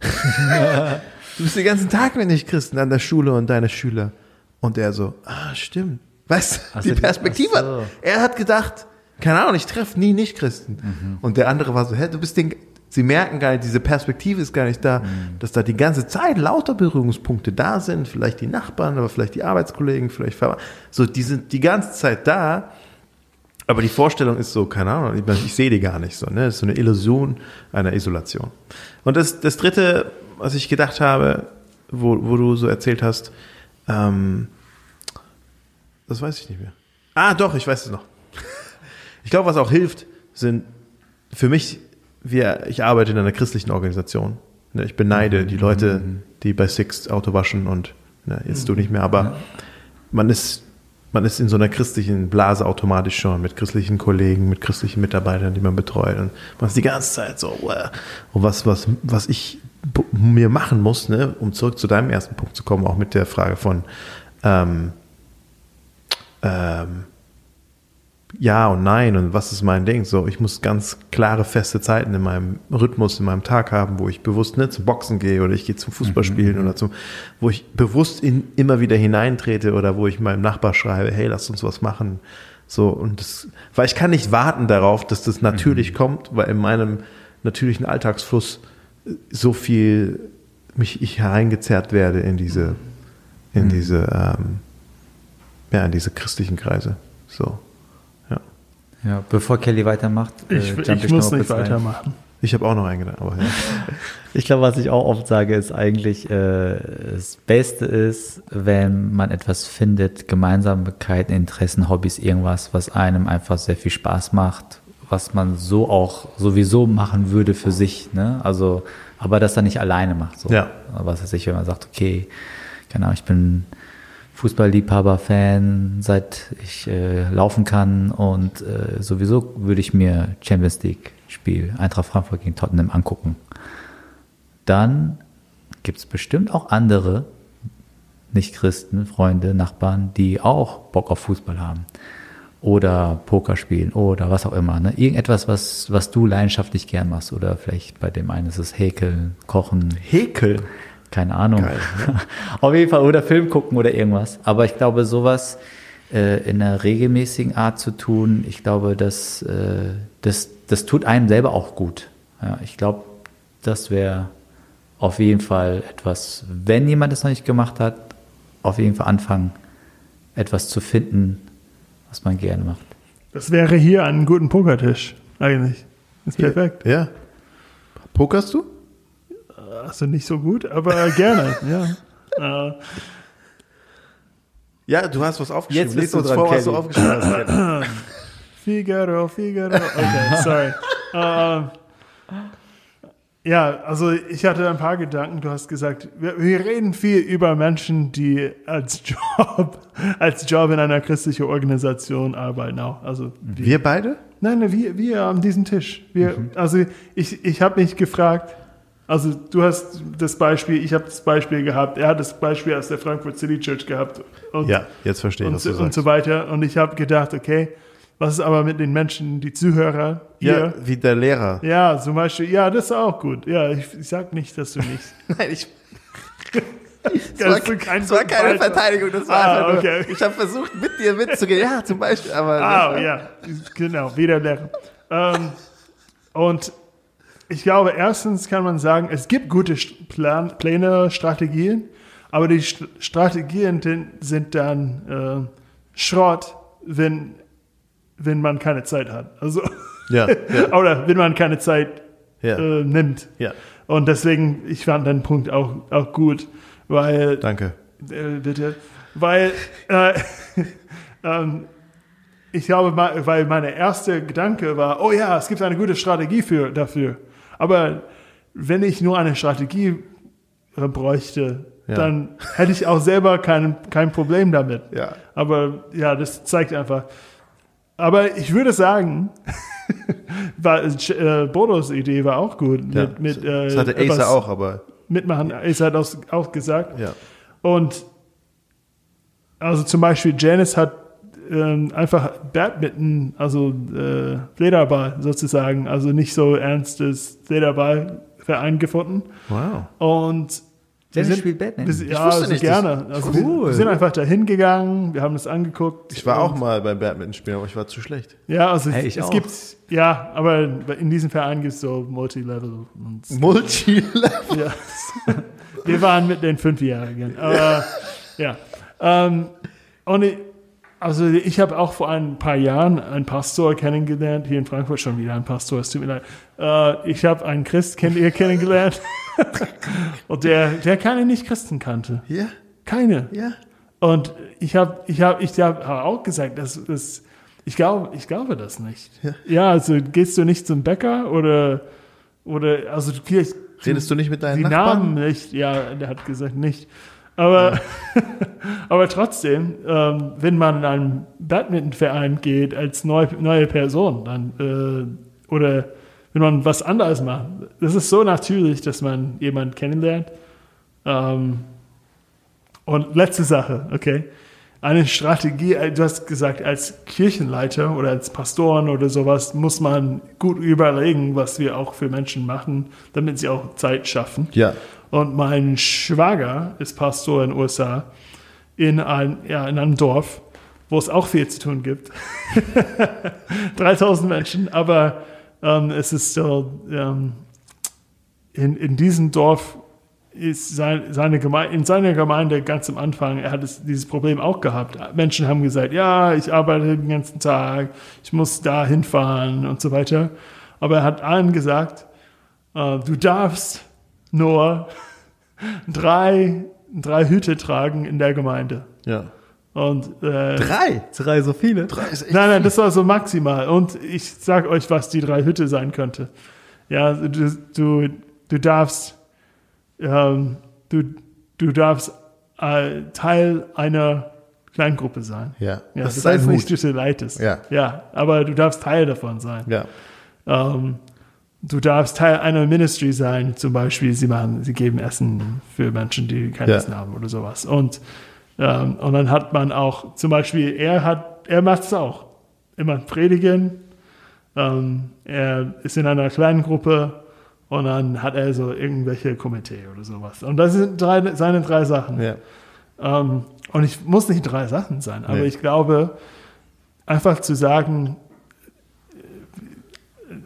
Speaker 1: du bist den ganzen Tag mit Nichtchristen an der Schule und deine Schüler. Und er so, ah, stimmt. Weißt du,
Speaker 3: Ach
Speaker 1: die Perspektive.
Speaker 3: so.
Speaker 1: Er hat gedacht, keine Ahnung, ich treffe nie Nichtchristen. Und der andere war so, hä, du bist den, sie merken gar nicht, diese Perspektive ist gar nicht da, dass da die ganze Zeit lauter Berührungspunkte da sind, vielleicht die Nachbarn, aber vielleicht die Arbeitskollegen, vielleicht Ver so, die sind die ganze Zeit da, aber die Vorstellung ist so, keine Ahnung, ich, ich sehe die gar nicht so, ne? Das ist so eine Illusion einer Isolation. Und das, das dritte, was ich gedacht habe, wo, wo du so erzählt hast, ähm, das weiß ich nicht mehr. Ah, doch, ich weiß es noch. Ich glaube, was auch hilft, sind für mich, wir, ich arbeite in einer christlichen Organisation. Ne, Ich beneide die Leute, die bei Six Auto waschen und ne, jetzt du nicht mehr, aber man ist, man ist in so einer christlichen Blase automatisch schon mit christlichen Kollegen, mit christlichen Mitarbeitern, die man betreut. Und man ist die ganze Zeit so, wow. und was, was, was ich mir machen muss, ne, um zurück zu deinem ersten Punkt zu kommen, auch mit der Frage von, ähm, ähm, ja und nein und was ist mein Ding? So, ich muss ganz klare, feste Zeiten in meinem Rhythmus, in meinem Tag haben, wo ich bewusst nicht zum Boxen gehe oder ich gehe zum Fußballspielen oder zum, wo ich bewusst in, immer wieder hineintrete oder wo ich meinem Nachbar schreibe, hey, lass uns was machen. So, und das, weil ich kann nicht warten darauf, dass das natürlich kommt, weil in meinem natürlichen Alltagsfluss so viel mich ich hereingezerrt werde in diese, in diese, ähm, ja, in diese christlichen Kreise. So. Ja.
Speaker 3: Bevor Kelly weitermacht, äh,
Speaker 2: Ich, ich muss
Speaker 3: noch
Speaker 2: nicht weitermachen.
Speaker 1: Ich habe auch noch einen Gedanken, aber ja.
Speaker 3: Ich glaube, was ich auch oft sage, ist eigentlich, äh, das Beste ist, wenn man etwas findet, Gemeinsamkeiten, Interessen, Hobbys, irgendwas, was einem einfach sehr viel Spaß macht, was man so auch sowieso machen würde für sich, ne? Also, aber das dann nicht alleine macht, so.
Speaker 1: Ja.
Speaker 3: Was weiß ich, wenn man sagt, okay, keine Ahnung, ich bin Fußballliebhaber, Fan, seit ich äh, laufen kann und äh, sowieso würde ich mir Champions League Spiel Eintracht Frankfurt gegen Tottenham angucken. Dann gibt es bestimmt auch andere Nicht-Christen, Freunde, Nachbarn, die auch Bock auf Fußball haben. oder Poker spielen oder was auch immer. Ne? Irgendetwas, was, was du leidenschaftlich gern machst. Oder vielleicht bei dem einen ist es Häkeln, Kochen,
Speaker 1: Häkeln.
Speaker 3: Keine Ahnung.
Speaker 1: Geil,
Speaker 3: Auf jeden Fall oder Film gucken oder irgendwas. Aber ich glaube, sowas äh, in einer regelmäßigen Art zu tun, ich glaube, das, äh, das, das tut einem selber auch gut. Ja, ich glaube, das wäre auf jeden Fall etwas, wenn jemand es noch nicht gemacht hat, auf jeden Fall anfangen, etwas zu finden, was man gerne macht.
Speaker 2: Das wäre hier einen guten Pokertisch, eigentlich. Ist perfekt.
Speaker 1: Ja. Pokerst du?
Speaker 2: Also nicht so gut, aber gerne, ja. Äh,
Speaker 1: Ja, du hast was aufgeschrieben.
Speaker 3: Jetzt bist du dran,
Speaker 1: vor, was du
Speaker 3: Kelly.
Speaker 1: aufgeschrieben hast.
Speaker 2: Figaro, Figaro. Okay, sorry. Ähm, ja, also ich hatte ein paar Gedanken. Du hast gesagt, wir, wir reden viel über Menschen, die als Job, als Job in einer christlichen Organisation arbeiten auch. Also die,
Speaker 1: Wir beide?
Speaker 2: nein, nein, wir, wir an diesem Tisch. Wir, Also ich, ich habe mich gefragt. Also du hast das Beispiel, ich habe das Beispiel gehabt. Er hat das Beispiel aus der Frankfurt City Church gehabt. Und,
Speaker 1: Ja, jetzt verstehe ich,
Speaker 2: und,
Speaker 1: was du
Speaker 2: so- und
Speaker 1: sagst.
Speaker 2: so weiter. Und ich habe gedacht, okay, was ist aber mit den Menschen, die Zuhörer
Speaker 1: Ja,
Speaker 2: hier?
Speaker 1: wie der Lehrer.
Speaker 2: Ja, zum Beispiel, ja, das ist auch gut. Ja, ich, ich sag nicht, dass du nicht.
Speaker 1: Nein, ich,
Speaker 2: du keinen
Speaker 1: das war keine Verteidigung, das war
Speaker 2: Ah,
Speaker 1: einfach nur,
Speaker 2: okay.
Speaker 1: ich habe versucht, mit dir mitzugehen. Ja, zum Beispiel, aber
Speaker 2: Ah, ja, genau, wieder Lehrer. Ähm, und ich glaube, erstens kann man sagen, es gibt gute Plan, Pläne, Strategien, aber die St Strategien sind dann äh, Schrott, wenn, wenn man keine Zeit hat. Also,
Speaker 1: Ja, ja.
Speaker 2: oder wenn man keine Zeit
Speaker 1: Ja.
Speaker 2: äh, nimmt.
Speaker 1: ja,
Speaker 2: Und deswegen, ich fand deinen Punkt auch, auch gut, weil
Speaker 1: danke.
Speaker 2: äh, bitte. Weil äh, ähm, ich glaube, weil meine erste Gedanke war, oh ja, es gibt eine gute Strategie für, dafür. Aber wenn ich nur eine Strategie äh, bräuchte,
Speaker 1: Ja.
Speaker 2: dann hätte ich auch selber kein, kein Problem damit.
Speaker 1: Ja.
Speaker 2: Aber ja, das zeigt einfach. Aber ich würde sagen, war, äh, Bodos Idee war auch gut.
Speaker 1: ja.
Speaker 2: Mit, mit, äh,
Speaker 1: das hatte
Speaker 2: etwas
Speaker 1: Acer auch, aber
Speaker 2: Mitmachen. Acer hat auch, auch gesagt. Und also zum Beispiel Janice hat ähm, einfach Badminton, also äh, Flederball sozusagen, also nicht so ernstes Flederballverein gefunden.
Speaker 1: Wow.
Speaker 2: Und wir
Speaker 3: Janice spielt Badminton?
Speaker 2: wir-
Speaker 1: Ich
Speaker 2: ja,
Speaker 1: wusste
Speaker 2: also
Speaker 1: nicht,
Speaker 2: gerne. Also
Speaker 3: Cool.
Speaker 2: wir sind einfach dahin gegangen, wir haben es angeguckt.
Speaker 1: Ich war auch mal beim Badminton-Spielen, aber ich war zu schlecht.
Speaker 2: Ja, also
Speaker 3: Hey, ich
Speaker 2: es
Speaker 3: auch.
Speaker 2: gibt, ja, aber in diesem Verein gibt es so Multilevel und
Speaker 1: Multi-Level.
Speaker 2: Ja. Wir waren mit den Fünfjährigen. Aber ja. Ähm, und ich, also ich habe auch vor ein paar Jahren einen Pastor kennengelernt, hier in Frankfurt schon wieder ein Pastor, es tut mir leid. Äh, ich habe einen Christ kennengelernt und der, der keine Nicht-Christen kannte.
Speaker 1: Ja,
Speaker 2: Keine.
Speaker 1: ja.
Speaker 2: Und ich habe ich hab, ich hab auch gesagt, dass das, ich, glaube, ich glaube das nicht.
Speaker 1: Ja.
Speaker 2: Ja. also gehst du nicht zum Bäcker oder, oder also vielleicht
Speaker 1: Redest du nicht mit deinen
Speaker 2: die
Speaker 1: Nachbarn?
Speaker 2: Namen nicht, ja, der hat gesagt nicht. Aber, aber trotzdem, ähm, wenn man in einen Badmintonverein geht als neu, neue Person, dann äh, oder wenn man was anderes macht, das ist so natürlich, dass man jemanden kennenlernt. Ähm, und letzte Sache, okay. Eine Strategie, äh, du hast gesagt, als Kirchenleiter oder als Pastoren oder sowas muss man gut überlegen, was wir auch für Menschen machen, damit sie auch Zeit schaffen.
Speaker 1: Ja.
Speaker 2: Und mein Schwager ist Pastor in den USA in, ein, ja, in einem Dorf, wo es auch viel zu tun gibt. 3000 Menschen, aber ähm, es ist so, ähm, in, in diesem Dorf ist sein, seine Gemeinde, in seiner Gemeinde ganz am Anfang, er hat es, dieses Problem auch gehabt. Menschen haben gesagt, ja, ich arbeite den ganzen Tag, ich muss da hinfahren und so weiter. Aber er hat allen gesagt, äh, du darfst nur drei, drei Hüte tragen in der Gemeinde.
Speaker 1: Ja.
Speaker 2: Und äh,
Speaker 1: Drei?
Speaker 3: Drei so viele.
Speaker 1: Drei ist echt
Speaker 2: Nein, nein, das war so maximal. Und ich sag euch, was die drei Hütte sein könnte. Ja, du, du, du darfst, ähm, du, du darfst äh, Teil einer Kleingruppe sein.
Speaker 1: Ja.
Speaker 2: Ja,
Speaker 1: das
Speaker 2: das,
Speaker 1: ist ein
Speaker 2: heißt nicht, dass du leitest.
Speaker 1: Ja.
Speaker 2: ja, aber du darfst Teil davon sein.
Speaker 1: Ja.
Speaker 2: Ähm, du darfst Teil einer Ministry sein, zum Beispiel, sie machen, sie geben Essen für Menschen, die kein
Speaker 1: Ja.
Speaker 2: Essen haben oder sowas. Und, ähm, und dann hat man auch, zum Beispiel, er hat, er macht es auch. immer predigen. Ähm, er ist in einer kleinen Gruppe und dann hat er so irgendwelche Kommentare oder sowas. Und das sind drei, seine drei Sachen.
Speaker 1: Ja.
Speaker 2: Ähm, und ich muss nicht drei Sachen sein, aber
Speaker 1: Nee.
Speaker 2: ich glaube, einfach zu sagen,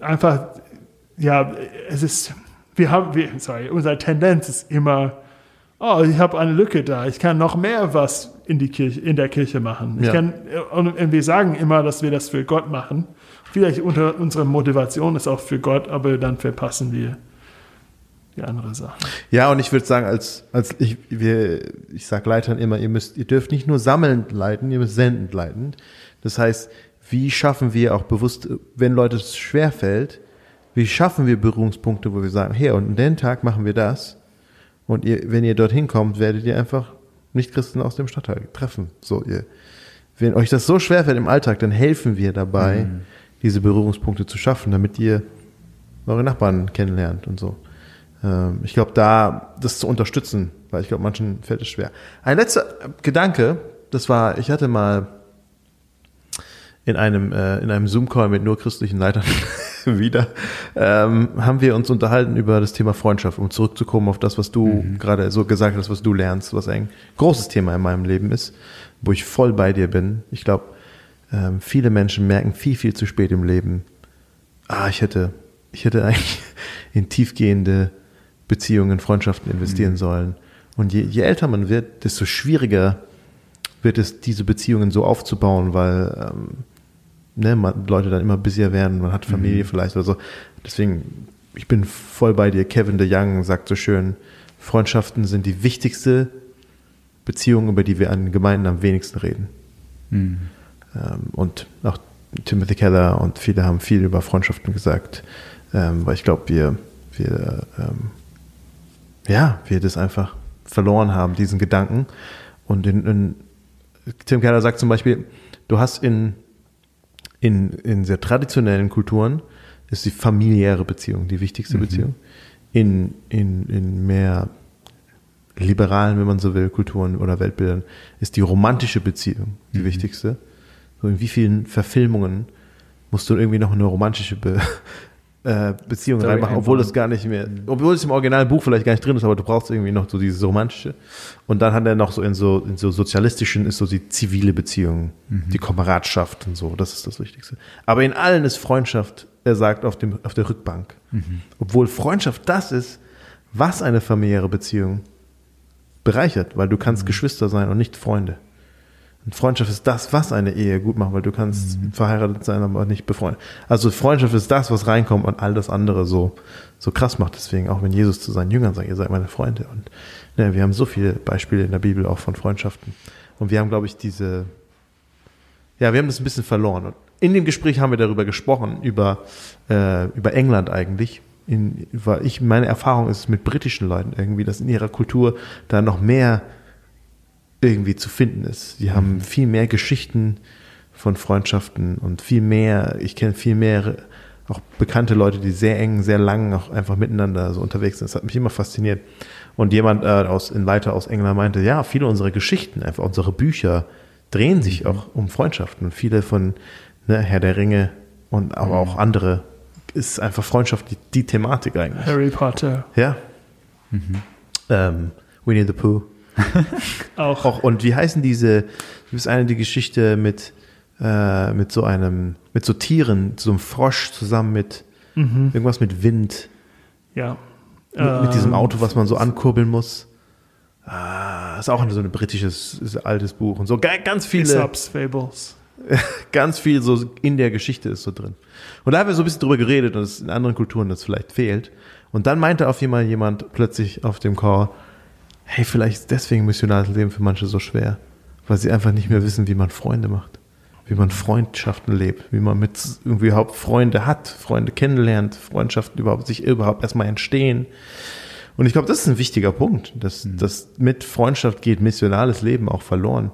Speaker 2: äh, einfach, ja, es ist, wir haben, wir, sorry, unsere Tendenz ist immer, oh, ich habe eine Lücke da, ich kann noch mehr was in, die Kirche, in der Kirche machen. Ich
Speaker 1: Ja.
Speaker 2: kann, und, wir sagen immer, dass wir das für Gott machen. Vielleicht unter, unsere Motivation ist auch für Gott, aber dann verpassen wir die andere Sachen.
Speaker 1: Ja, und ich würde sagen, als, als ich, wir, ich sag Leitern immer, ihr müsst, ihr dürft nicht nur sammelnd leiten, ihr müsst sendend leiten. Das heißt, wie schaffen wir auch bewusst, wenn Leute es schwerfällt, wie schaffen wir Berührungspunkte, wo wir sagen, hey, und an den Tag machen wir das. Und ihr, wenn ihr dorthin kommt, werdet ihr einfach Nicht-Christen aus dem Stadtteil treffen. So, ihr, wenn euch das so schwerfällt im Alltag, dann helfen wir dabei, diese Berührungspunkte zu schaffen, damit ihr eure Nachbarn kennenlernt und so. Ähm, ich glaube, da das zu unterstützen, weil ich glaube, manchen fällt es schwer. Ein letzter Gedanke, das war, ich hatte mal in einem, äh, in einem Zoom-Call mit nur christlichen Leitern wieder, ähm, haben wir uns unterhalten über das Thema Freundschaft, um zurückzukommen auf das, was du gerade so gesagt hast, was du lernst, was ein großes Thema in meinem Leben ist, wo ich voll bei dir bin. Ich glaube, ähm, viele Menschen merken viel, viel zu spät im Leben, ah, ich hätte, ich hätte eigentlich in tiefgehende Beziehungen, Freundschaften investieren sollen. Und je, je älter man wird, desto schwieriger wird es, diese Beziehungen so aufzubauen, weil ähm, ne, Leute dann immer busier werden, man hat Familie vielleicht oder so. Deswegen, ich bin voll bei dir. Kevin de Young sagt so schön, Freundschaften sind die wichtigste Beziehung, über die wir an Gemeinden am wenigsten reden. Ähm, und auch Timothy Keller und viele haben viel über Freundschaften gesagt, ähm, weil ich glaube, wir, wir, ähm, ja, wir das einfach verloren haben, diesen Gedanken. Und in, in, Tim Keller sagt zum Beispiel, du hast in, in, in sehr traditionellen Kulturen ist die familiäre Beziehung die wichtigste Beziehung. In, in, in mehr liberalen, wenn man so will, Kulturen oder Weltbildern ist die romantische Beziehung die wichtigste. So in wie vielen Verfilmungen musst du irgendwie noch eine romantische Be äh, Beziehung
Speaker 3: Story
Speaker 1: reinmachen, obwohl es gar nicht mehr, obwohl es im Originalbuch vielleicht gar nicht drin ist, aber du brauchst irgendwie noch so dieses romantische. Und dann hat er noch so in so, in so sozialistischen ist so die zivile Beziehung, die Kameradschaft und so, das ist das Wichtigste. Aber in allen ist Freundschaft, er sagt, auf, dem, auf der Rückbank. Obwohl Freundschaft das ist, was eine familiäre Beziehung bereichert, weil du kannst Geschwister sein und nicht Freunde. Und Freundschaft ist das, was eine Ehe gut macht, weil du kannst verheiratet sein, aber nicht befreundet. Also Freundschaft ist das, was reinkommt und all das andere so, so krass macht. Deswegen, auch wenn Jesus zu seinen Jüngern sagt, ihr seid meine Freunde. Und ne, wir haben so viele Beispiele in der Bibel auch von Freundschaften. Und wir haben, glaube ich, diese, ja, wir haben das ein bisschen verloren. Und in dem Gespräch haben wir darüber gesprochen, über, äh, über England eigentlich. In, weil ich, meine Erfahrung ist mit britischen Leuten irgendwie, dass in ihrer Kultur da noch mehr irgendwie zu finden ist. Die haben viel mehr Geschichten von Freundschaften und viel mehr, ich kenne viel mehr auch bekannte Leute, die sehr eng, sehr lang auch einfach miteinander so unterwegs sind. Das hat mich immer fasziniert. Und jemand äh, aus, ein Leiter aus England meinte, ja, viele unserer Geschichten, einfach unsere Bücher drehen sich auch um Freundschaften. Und viele von ne, Herr der Ringe und aber auch andere ist einfach Freundschaft die, die Thematik eigentlich.
Speaker 2: Harry Potter
Speaker 1: Ja. Ähm, Winnie the Pooh.
Speaker 2: auch.
Speaker 1: Auch, und wie heißen diese, gibt es eine die Geschichte mit, äh, mit so einem, mit so Tieren, so einem Frosch zusammen mit irgendwas mit Wind,
Speaker 2: Ja.
Speaker 1: mit, mit diesem
Speaker 2: Ähm,
Speaker 1: Auto, was man so ankurbeln muss. Ah, ist auch so ein britisches, altes Buch und so ga- ganz viele,
Speaker 2: Aesop's Fables.
Speaker 1: ganz viel so in der Geschichte ist so drin. Und da haben wir so ein bisschen drüber geredet und es in anderen Kulturen das vielleicht fehlt. Und dann meinte auf einmal jemand plötzlich auf dem Call, hey, vielleicht ist deswegen missionales Leben für manche so schwer, weil sie einfach nicht mehr wissen, wie man Freunde macht, wie man Freundschaften lebt, wie man mit irgendwie überhaupt Freunde hat, Freunde kennenlernt, Freundschaften überhaupt sich überhaupt erstmal entstehen. Und ich glaube, das ist ein wichtiger Punkt, dass, dass mit Freundschaft geht missionales Leben auch verloren.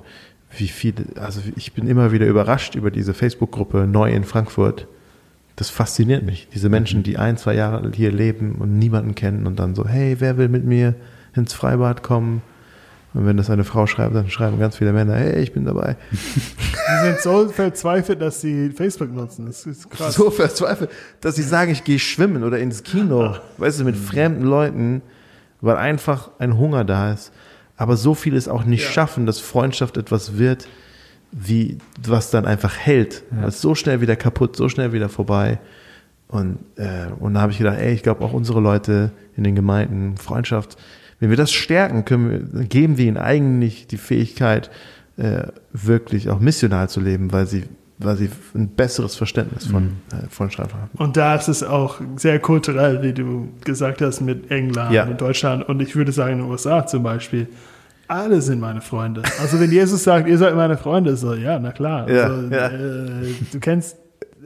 Speaker 1: Wie viele, also ich bin immer wieder überrascht über diese Facebook-Gruppe Neu in Frankfurt. Das fasziniert mich. Diese Menschen, die ein, zwei Jahre hier leben und niemanden kennen und dann so, hey, wer will mit mir ins Freibad kommen? Und wenn das eine Frau schreibt, dann schreiben ganz viele Männer, hey, ich bin dabei.
Speaker 2: Die sind so verzweifelt, dass sie Facebook nutzen. Das ist krass.
Speaker 1: So verzweifelt, dass sie sagen, ich gehe schwimmen oder ins Kino, weißt du, mit fremden Leuten, weil einfach ein Hunger da ist. Aber so viel es auch nicht
Speaker 2: Ja.
Speaker 1: schaffen, dass Freundschaft etwas wird, wie was dann einfach hält. Das ist so schnell wieder kaputt, so schnell wieder vorbei. Und, äh, und da habe ich gedacht, ey, ich glaube auch unsere Leute in den Gemeinden, Freundschaft, wenn wir das stärken, können wir, geben wir ihnen eigentlich die Fähigkeit, äh, wirklich auch missional zu leben, weil sie, weil sie ein besseres Verständnis von äh, Freundschaft haben.
Speaker 2: Und da ist es auch sehr kulturell, wie du gesagt hast, mit England
Speaker 1: Ja.
Speaker 2: und Deutschland. Und ich würde sagen, in den USA zum Beispiel, alle sind meine Freunde. Also wenn Jesus sagt, ihr seid meine Freunde, so, ja, na klar.
Speaker 1: Ja,
Speaker 2: also,
Speaker 1: ja.
Speaker 2: Äh, du kennst,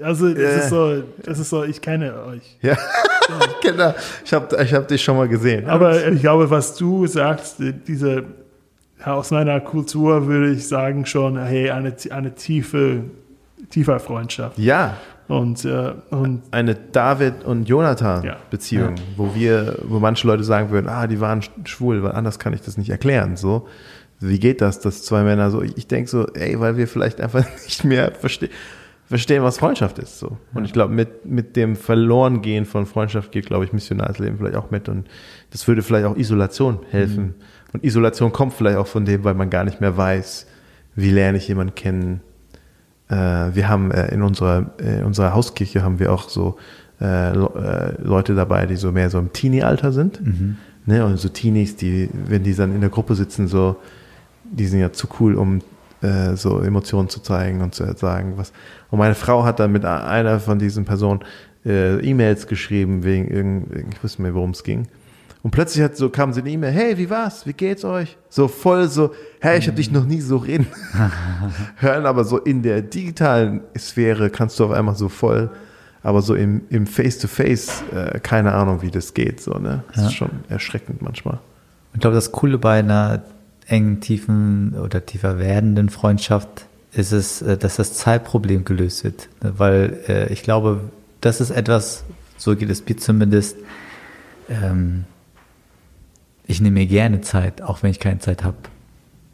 Speaker 2: also es
Speaker 1: Ja.
Speaker 2: ist so, es ist so, ich kenne euch.
Speaker 1: Ja, genau. Ich habe ich hab dich schon mal gesehen.
Speaker 2: Aber ich glaube, was du sagst, diese, aus meiner Kultur würde ich sagen schon, hey, eine, eine tiefe, tiefe Freundschaft.
Speaker 1: ja,
Speaker 2: Und, äh, und
Speaker 1: eine David und Jonathan
Speaker 2: Ja.
Speaker 1: Beziehung, wo wir, wo manche Leute sagen würden, ah, die waren schwul, weil anders kann ich das nicht erklären. So, wie geht das, dass zwei Männer so? Ich denke so, ey, weil wir vielleicht einfach nicht mehr verstehen, verstehen, was Freundschaft ist. So. Und ich glaube, mit mit dem Verlorengehen von Freundschaft geht, glaube ich, Missionarsleben vielleicht auch mit. Und das würde vielleicht auch Isolation helfen. Und Isolation kommt vielleicht auch von dem, weil man gar nicht mehr weiß, wie lerne ich jemanden kennen, äh, wir haben äh, in unserer, äh, in unserer Hauskirche haben wir auch so äh, äh, Leute dabei, die so mehr so im Teenie-Alter sind. Ne? Und so Teenies, die, wenn die dann in der Gruppe sitzen, so, die sind ja zu cool, um äh, so Emotionen zu zeigen und zu sagen, was. Und meine Frau hat dann mit einer von diesen Personen äh, E-Mails geschrieben, wegen irgend, ich wusste nicht mehr, worum es ging. Und plötzlich hat so, kam sie eine E-Mail, hey, wie war's? Wie geht's euch? So voll so, hey, ich habe dich noch nie so reden hören, aber so in der digitalen Sphäre kannst du auf einmal so voll, aber so im, im Face-to-Face, äh, keine Ahnung, wie das geht. So, ne? Das
Speaker 3: Ja.
Speaker 1: ist schon erschreckend manchmal.
Speaker 3: Ich glaube, das Coole bei einer engen, tiefen oder tiefer werdenden Freundschaft ist es, äh, dass das Zeitproblem gelöst wird. Weil äh, ich glaube, das ist etwas, so geht es mir zumindest, ähm, ich nehme mir gerne Zeit, auch wenn ich keine Zeit habe,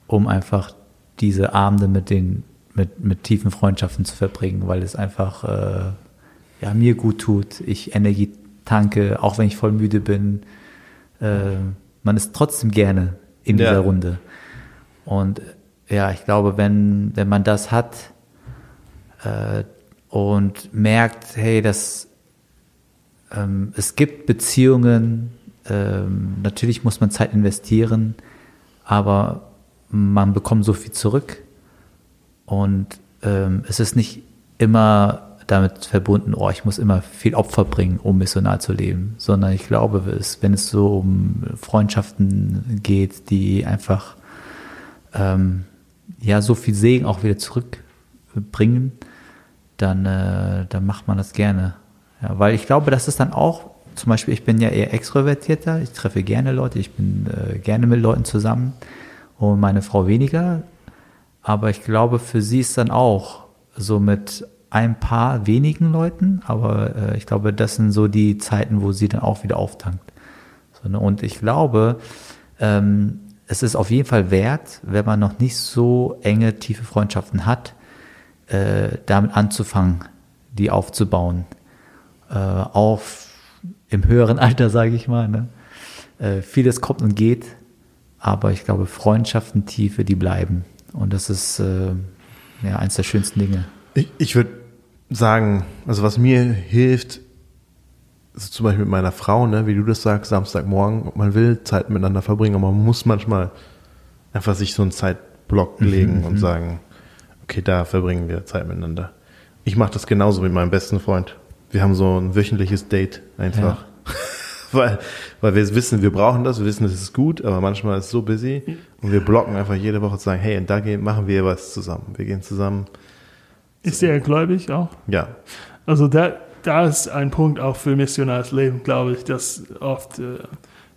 Speaker 3: um einfach diese Abende mit den mit, mit tiefen Freundschaften zu verbringen, weil es einfach äh, ja, mir gut tut, ich Energie tanke, auch wenn ich voll müde bin. Äh, man ist trotzdem gerne in
Speaker 1: Ja.
Speaker 3: dieser Runde. Und ja, ich glaube, wenn, wenn man das hat äh, und merkt, hey, das, ähm, es gibt Beziehungen, ähm, natürlich muss man Zeit investieren, aber man bekommt so viel zurück und ähm, es ist nicht immer damit verbunden, oh, ich muss immer viel Opfer bringen, um missionar zu leben, sondern ich glaube, es, wenn es so um Freundschaften geht, die einfach ähm, ja so viel Segen auch wieder zurückbringen, dann, äh, dann macht man das gerne. Ja, weil ich glaube, das ist dann auch, zum Beispiel, ich bin ja eher extrovertierter, ich treffe gerne Leute, ich bin äh, gerne mit Leuten zusammen und meine Frau weniger. Aber ich glaube, für sie ist dann auch so mit ein paar wenigen Leuten, aber äh, ich glaube, das sind so die Zeiten, wo sie dann auch wieder auftankt. So, ne? Und ich glaube, ähm, es ist auf jeden Fall wert, wenn man noch nicht so enge, tiefe Freundschaften hat, äh, damit anzufangen, die aufzubauen. Äh, auch im höheren Alter, sage ich mal. Ne? Äh, vieles kommt und geht, aber ich glaube, Freundschaften, Tiefe, die bleiben. Und das ist äh, ja eins der schönsten Dinge.
Speaker 1: Ich, ich würde sagen, also was mir hilft, ist zum Beispiel mit meiner Frau, ne, wie du das sagst, Samstagmorgen, man will Zeit miteinander verbringen, aber man muss manchmal einfach sich so einen Zeitblock legen und sagen, okay, da verbringen wir Zeit miteinander. Ich mache das genauso mit meinem besten Freund. Wir haben so ein wöchentliches Date einfach. weil, weil wir wissen, wir brauchen das, wir wissen, es ist gut, aber manchmal ist es so busy und wir blocken einfach jede Woche zu sagen, hey, und da gehen, machen wir was zusammen. Wir gehen zusammen.
Speaker 2: Ist er gläubig auch?
Speaker 1: Ja,
Speaker 2: Also da, da ist ein Punkt auch für missionares Leben, glaube ich, dass oft, äh,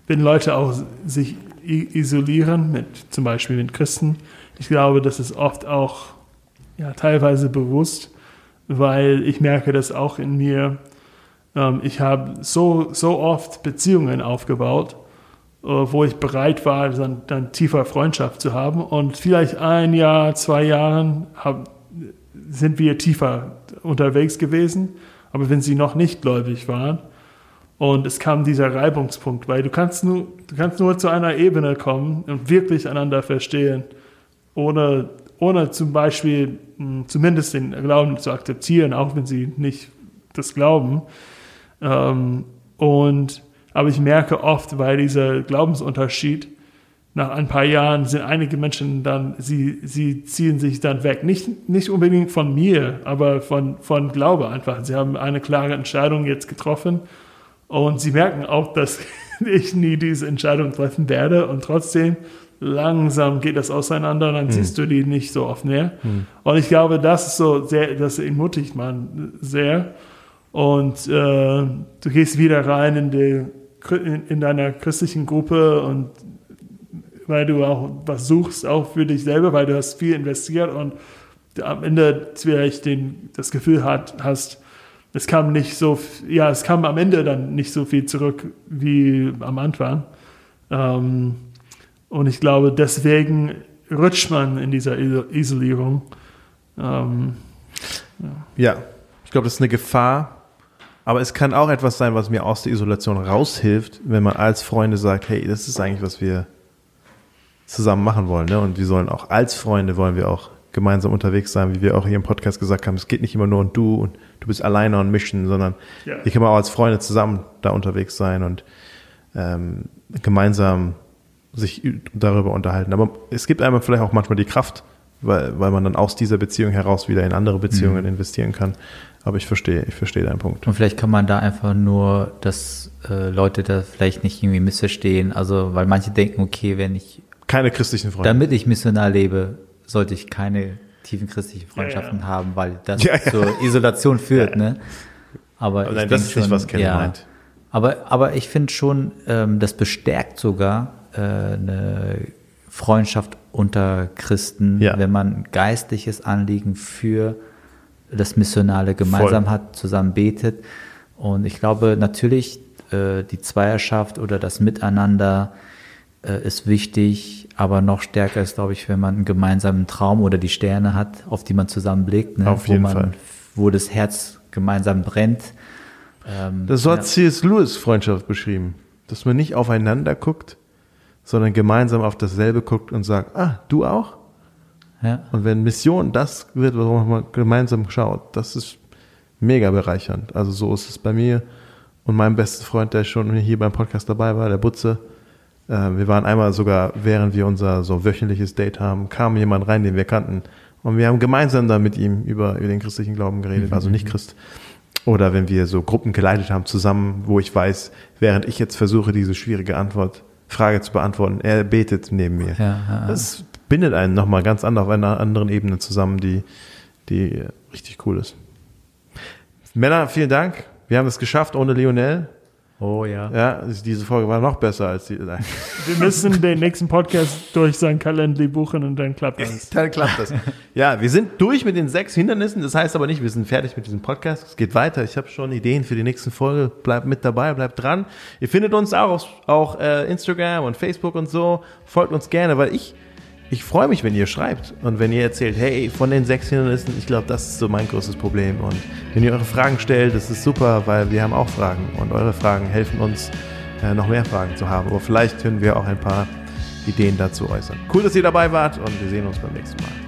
Speaker 2: wenn Leute auch sich isolieren, mit, zum Beispiel mit Christen, ich glaube, das ist oft auch ja, teilweise bewusst, weil ich merke das auch in mir. Ähm, ich habe so, so oft Beziehungen aufgebaut wo ich bereit war, dann, dann tiefer Freundschaft zu haben. Und vielleicht ein Jahr, zwei Jahren hab, sind wir tiefer unterwegs gewesen. Aber wenn sie noch nicht gläubig waren, und es kam dieser Reibungspunkt, weil du kannst nur, du kannst nur zu einer Ebene kommen und wirklich einander verstehen, ohne, ohne zum Beispiel hm, zumindest den Glauben zu akzeptieren, auch wenn sie nicht das glauben. Ähm, und, aber ich merke oft, weil dieser Glaubensunterschied, nach ein paar Jahren sind einige Menschen dann, sie, sie ziehen sich dann weg. Nicht, nicht unbedingt von mir, aber von, von Glaube einfach. Sie haben eine klare Entscheidung jetzt getroffen und sie merken auch, dass ich nie diese Entscheidung treffen werde und trotzdem langsam geht das auseinander, dann hm. siehst du die nicht so oft mehr. Hm. Und ich glaube, das ist so sehr, das ermutigt man sehr. Und äh, du gehst wieder rein in, die, in, in deiner christlichen Gruppe und weil du auch was suchst, auch für dich selber, weil du hast viel investiert und am Ende vielleicht den, das Gefühl hat, hast, es kam nicht so, ja, es kam am Ende dann nicht so viel zurück wie am Anfang. Ähm, und ich glaube, deswegen rutscht man in dieser Isolierung. Ähm,
Speaker 1: ja. ja, ich glaube, das ist eine Gefahr. Aber es kann auch etwas sein, was mir aus der Isolation raushilft, wenn man als Freunde sagt, hey, das ist eigentlich, was wir zusammen machen wollen. Ne? Und wir sollen auch als Freunde wollen wir auch gemeinsam unterwegs sein, wie wir auch hier im Podcast gesagt haben. Es geht nicht immer nur um du und du bist alleine on Mission, sondern ja. hier kann man auch als Freunde zusammen da unterwegs sein und ähm, gemeinsam sich darüber unterhalten. Aber es gibt einmal vielleicht auch manchmal die Kraft, weil, weil man dann aus dieser Beziehung heraus wieder in andere Beziehungen mhm. investieren kann. Aber ich verstehe, ich verstehe deinen Punkt.
Speaker 3: Und vielleicht kann man da einfach nur, dass äh, Leute da vielleicht nicht irgendwie missverstehen. Also, weil manche denken, okay, wenn ich
Speaker 1: keine christlichen Freunde.
Speaker 3: Damit ich missionar lebe, sollte ich keine tiefen christlichen Freundschaften ja, ja. haben, weil das ja, zur Isolation führt. Ne?
Speaker 1: Aber, aber nein, das ist schon, nicht, was Ken meint.
Speaker 3: Aber, aber ich finde schon, ähm, das bestärkt sogar äh, eine Freundschaft unter Christen, wenn man geistliches Anliegen für das Missionale gemeinsam Voll. hat, zusammen betet. Und ich glaube natürlich, äh, die Zweierschaft oder das Miteinander äh, ist wichtig, aber noch stärker ist, glaube ich, wenn man einen gemeinsamen Traum oder die Sterne hat, auf die man zusammen blickt, ne?
Speaker 1: auf jeden
Speaker 3: wo man,
Speaker 1: Fall.
Speaker 3: wo das Herz gemeinsam brennt.
Speaker 1: Ähm, das hat ja. C.S. Lewis Freundschaft beschrieben, dass man nicht aufeinander guckt, sondern gemeinsam auf dasselbe guckt und sagt, ah, du auch? Ja. Und wenn Mission das wird, worauf man gemeinsam schaut, das ist mega bereichernd. Also so ist es bei mir und meinem besten Freund, der schon hier beim Podcast dabei war, der Butze wir waren einmal sogar, während wir unser so wöchentliches Date haben, kam jemand rein, den wir kannten. Und wir haben gemeinsam da mit ihm über, über den christlichen Glauben geredet, also nicht Christ. Oder wenn wir so Gruppen geleitet haben zusammen, wo ich weiß, während ich jetzt versuche, diese schwierige Antwort, Frage zu beantworten, er betet neben mir. Ja, ja. Das bindet einen nochmal ganz anders auf einer anderen Ebene zusammen, die, die richtig cool ist. Männer, vielen Dank. Wir haben es geschafft ohne Lionel.
Speaker 3: Oh ja.
Speaker 1: Ja, diese Folge war noch besser als die. Nein.
Speaker 2: Wir müssen den nächsten Podcast durch sein Kalendli buchen und dann klappt das.
Speaker 1: dann klappt das. Ja, wir sind durch mit den sechs Hindernissen. Das heißt aber nicht, wir sind fertig mit diesem Podcast. Es geht weiter. Ich habe schon Ideen für die nächsten Folge. Bleibt mit dabei, bleibt dran. Ihr findet uns auch auf auch, äh, Instagram und Facebook und so. Folgt uns gerne, weil ich ich freue mich, wenn ihr schreibt und wenn ihr erzählt, hey, von den sechs Hindernissen, ich glaube, das ist so mein größtes Problem. Und wenn ihr eure Fragen stellt, das ist super, weil wir haben auch Fragen und eure Fragen helfen uns, äh, noch mehr Fragen zu haben. Aber vielleicht können wir auch ein paar Ideen dazu äußern. Cool, dass ihr dabei wart und wir sehen uns beim nächsten Mal.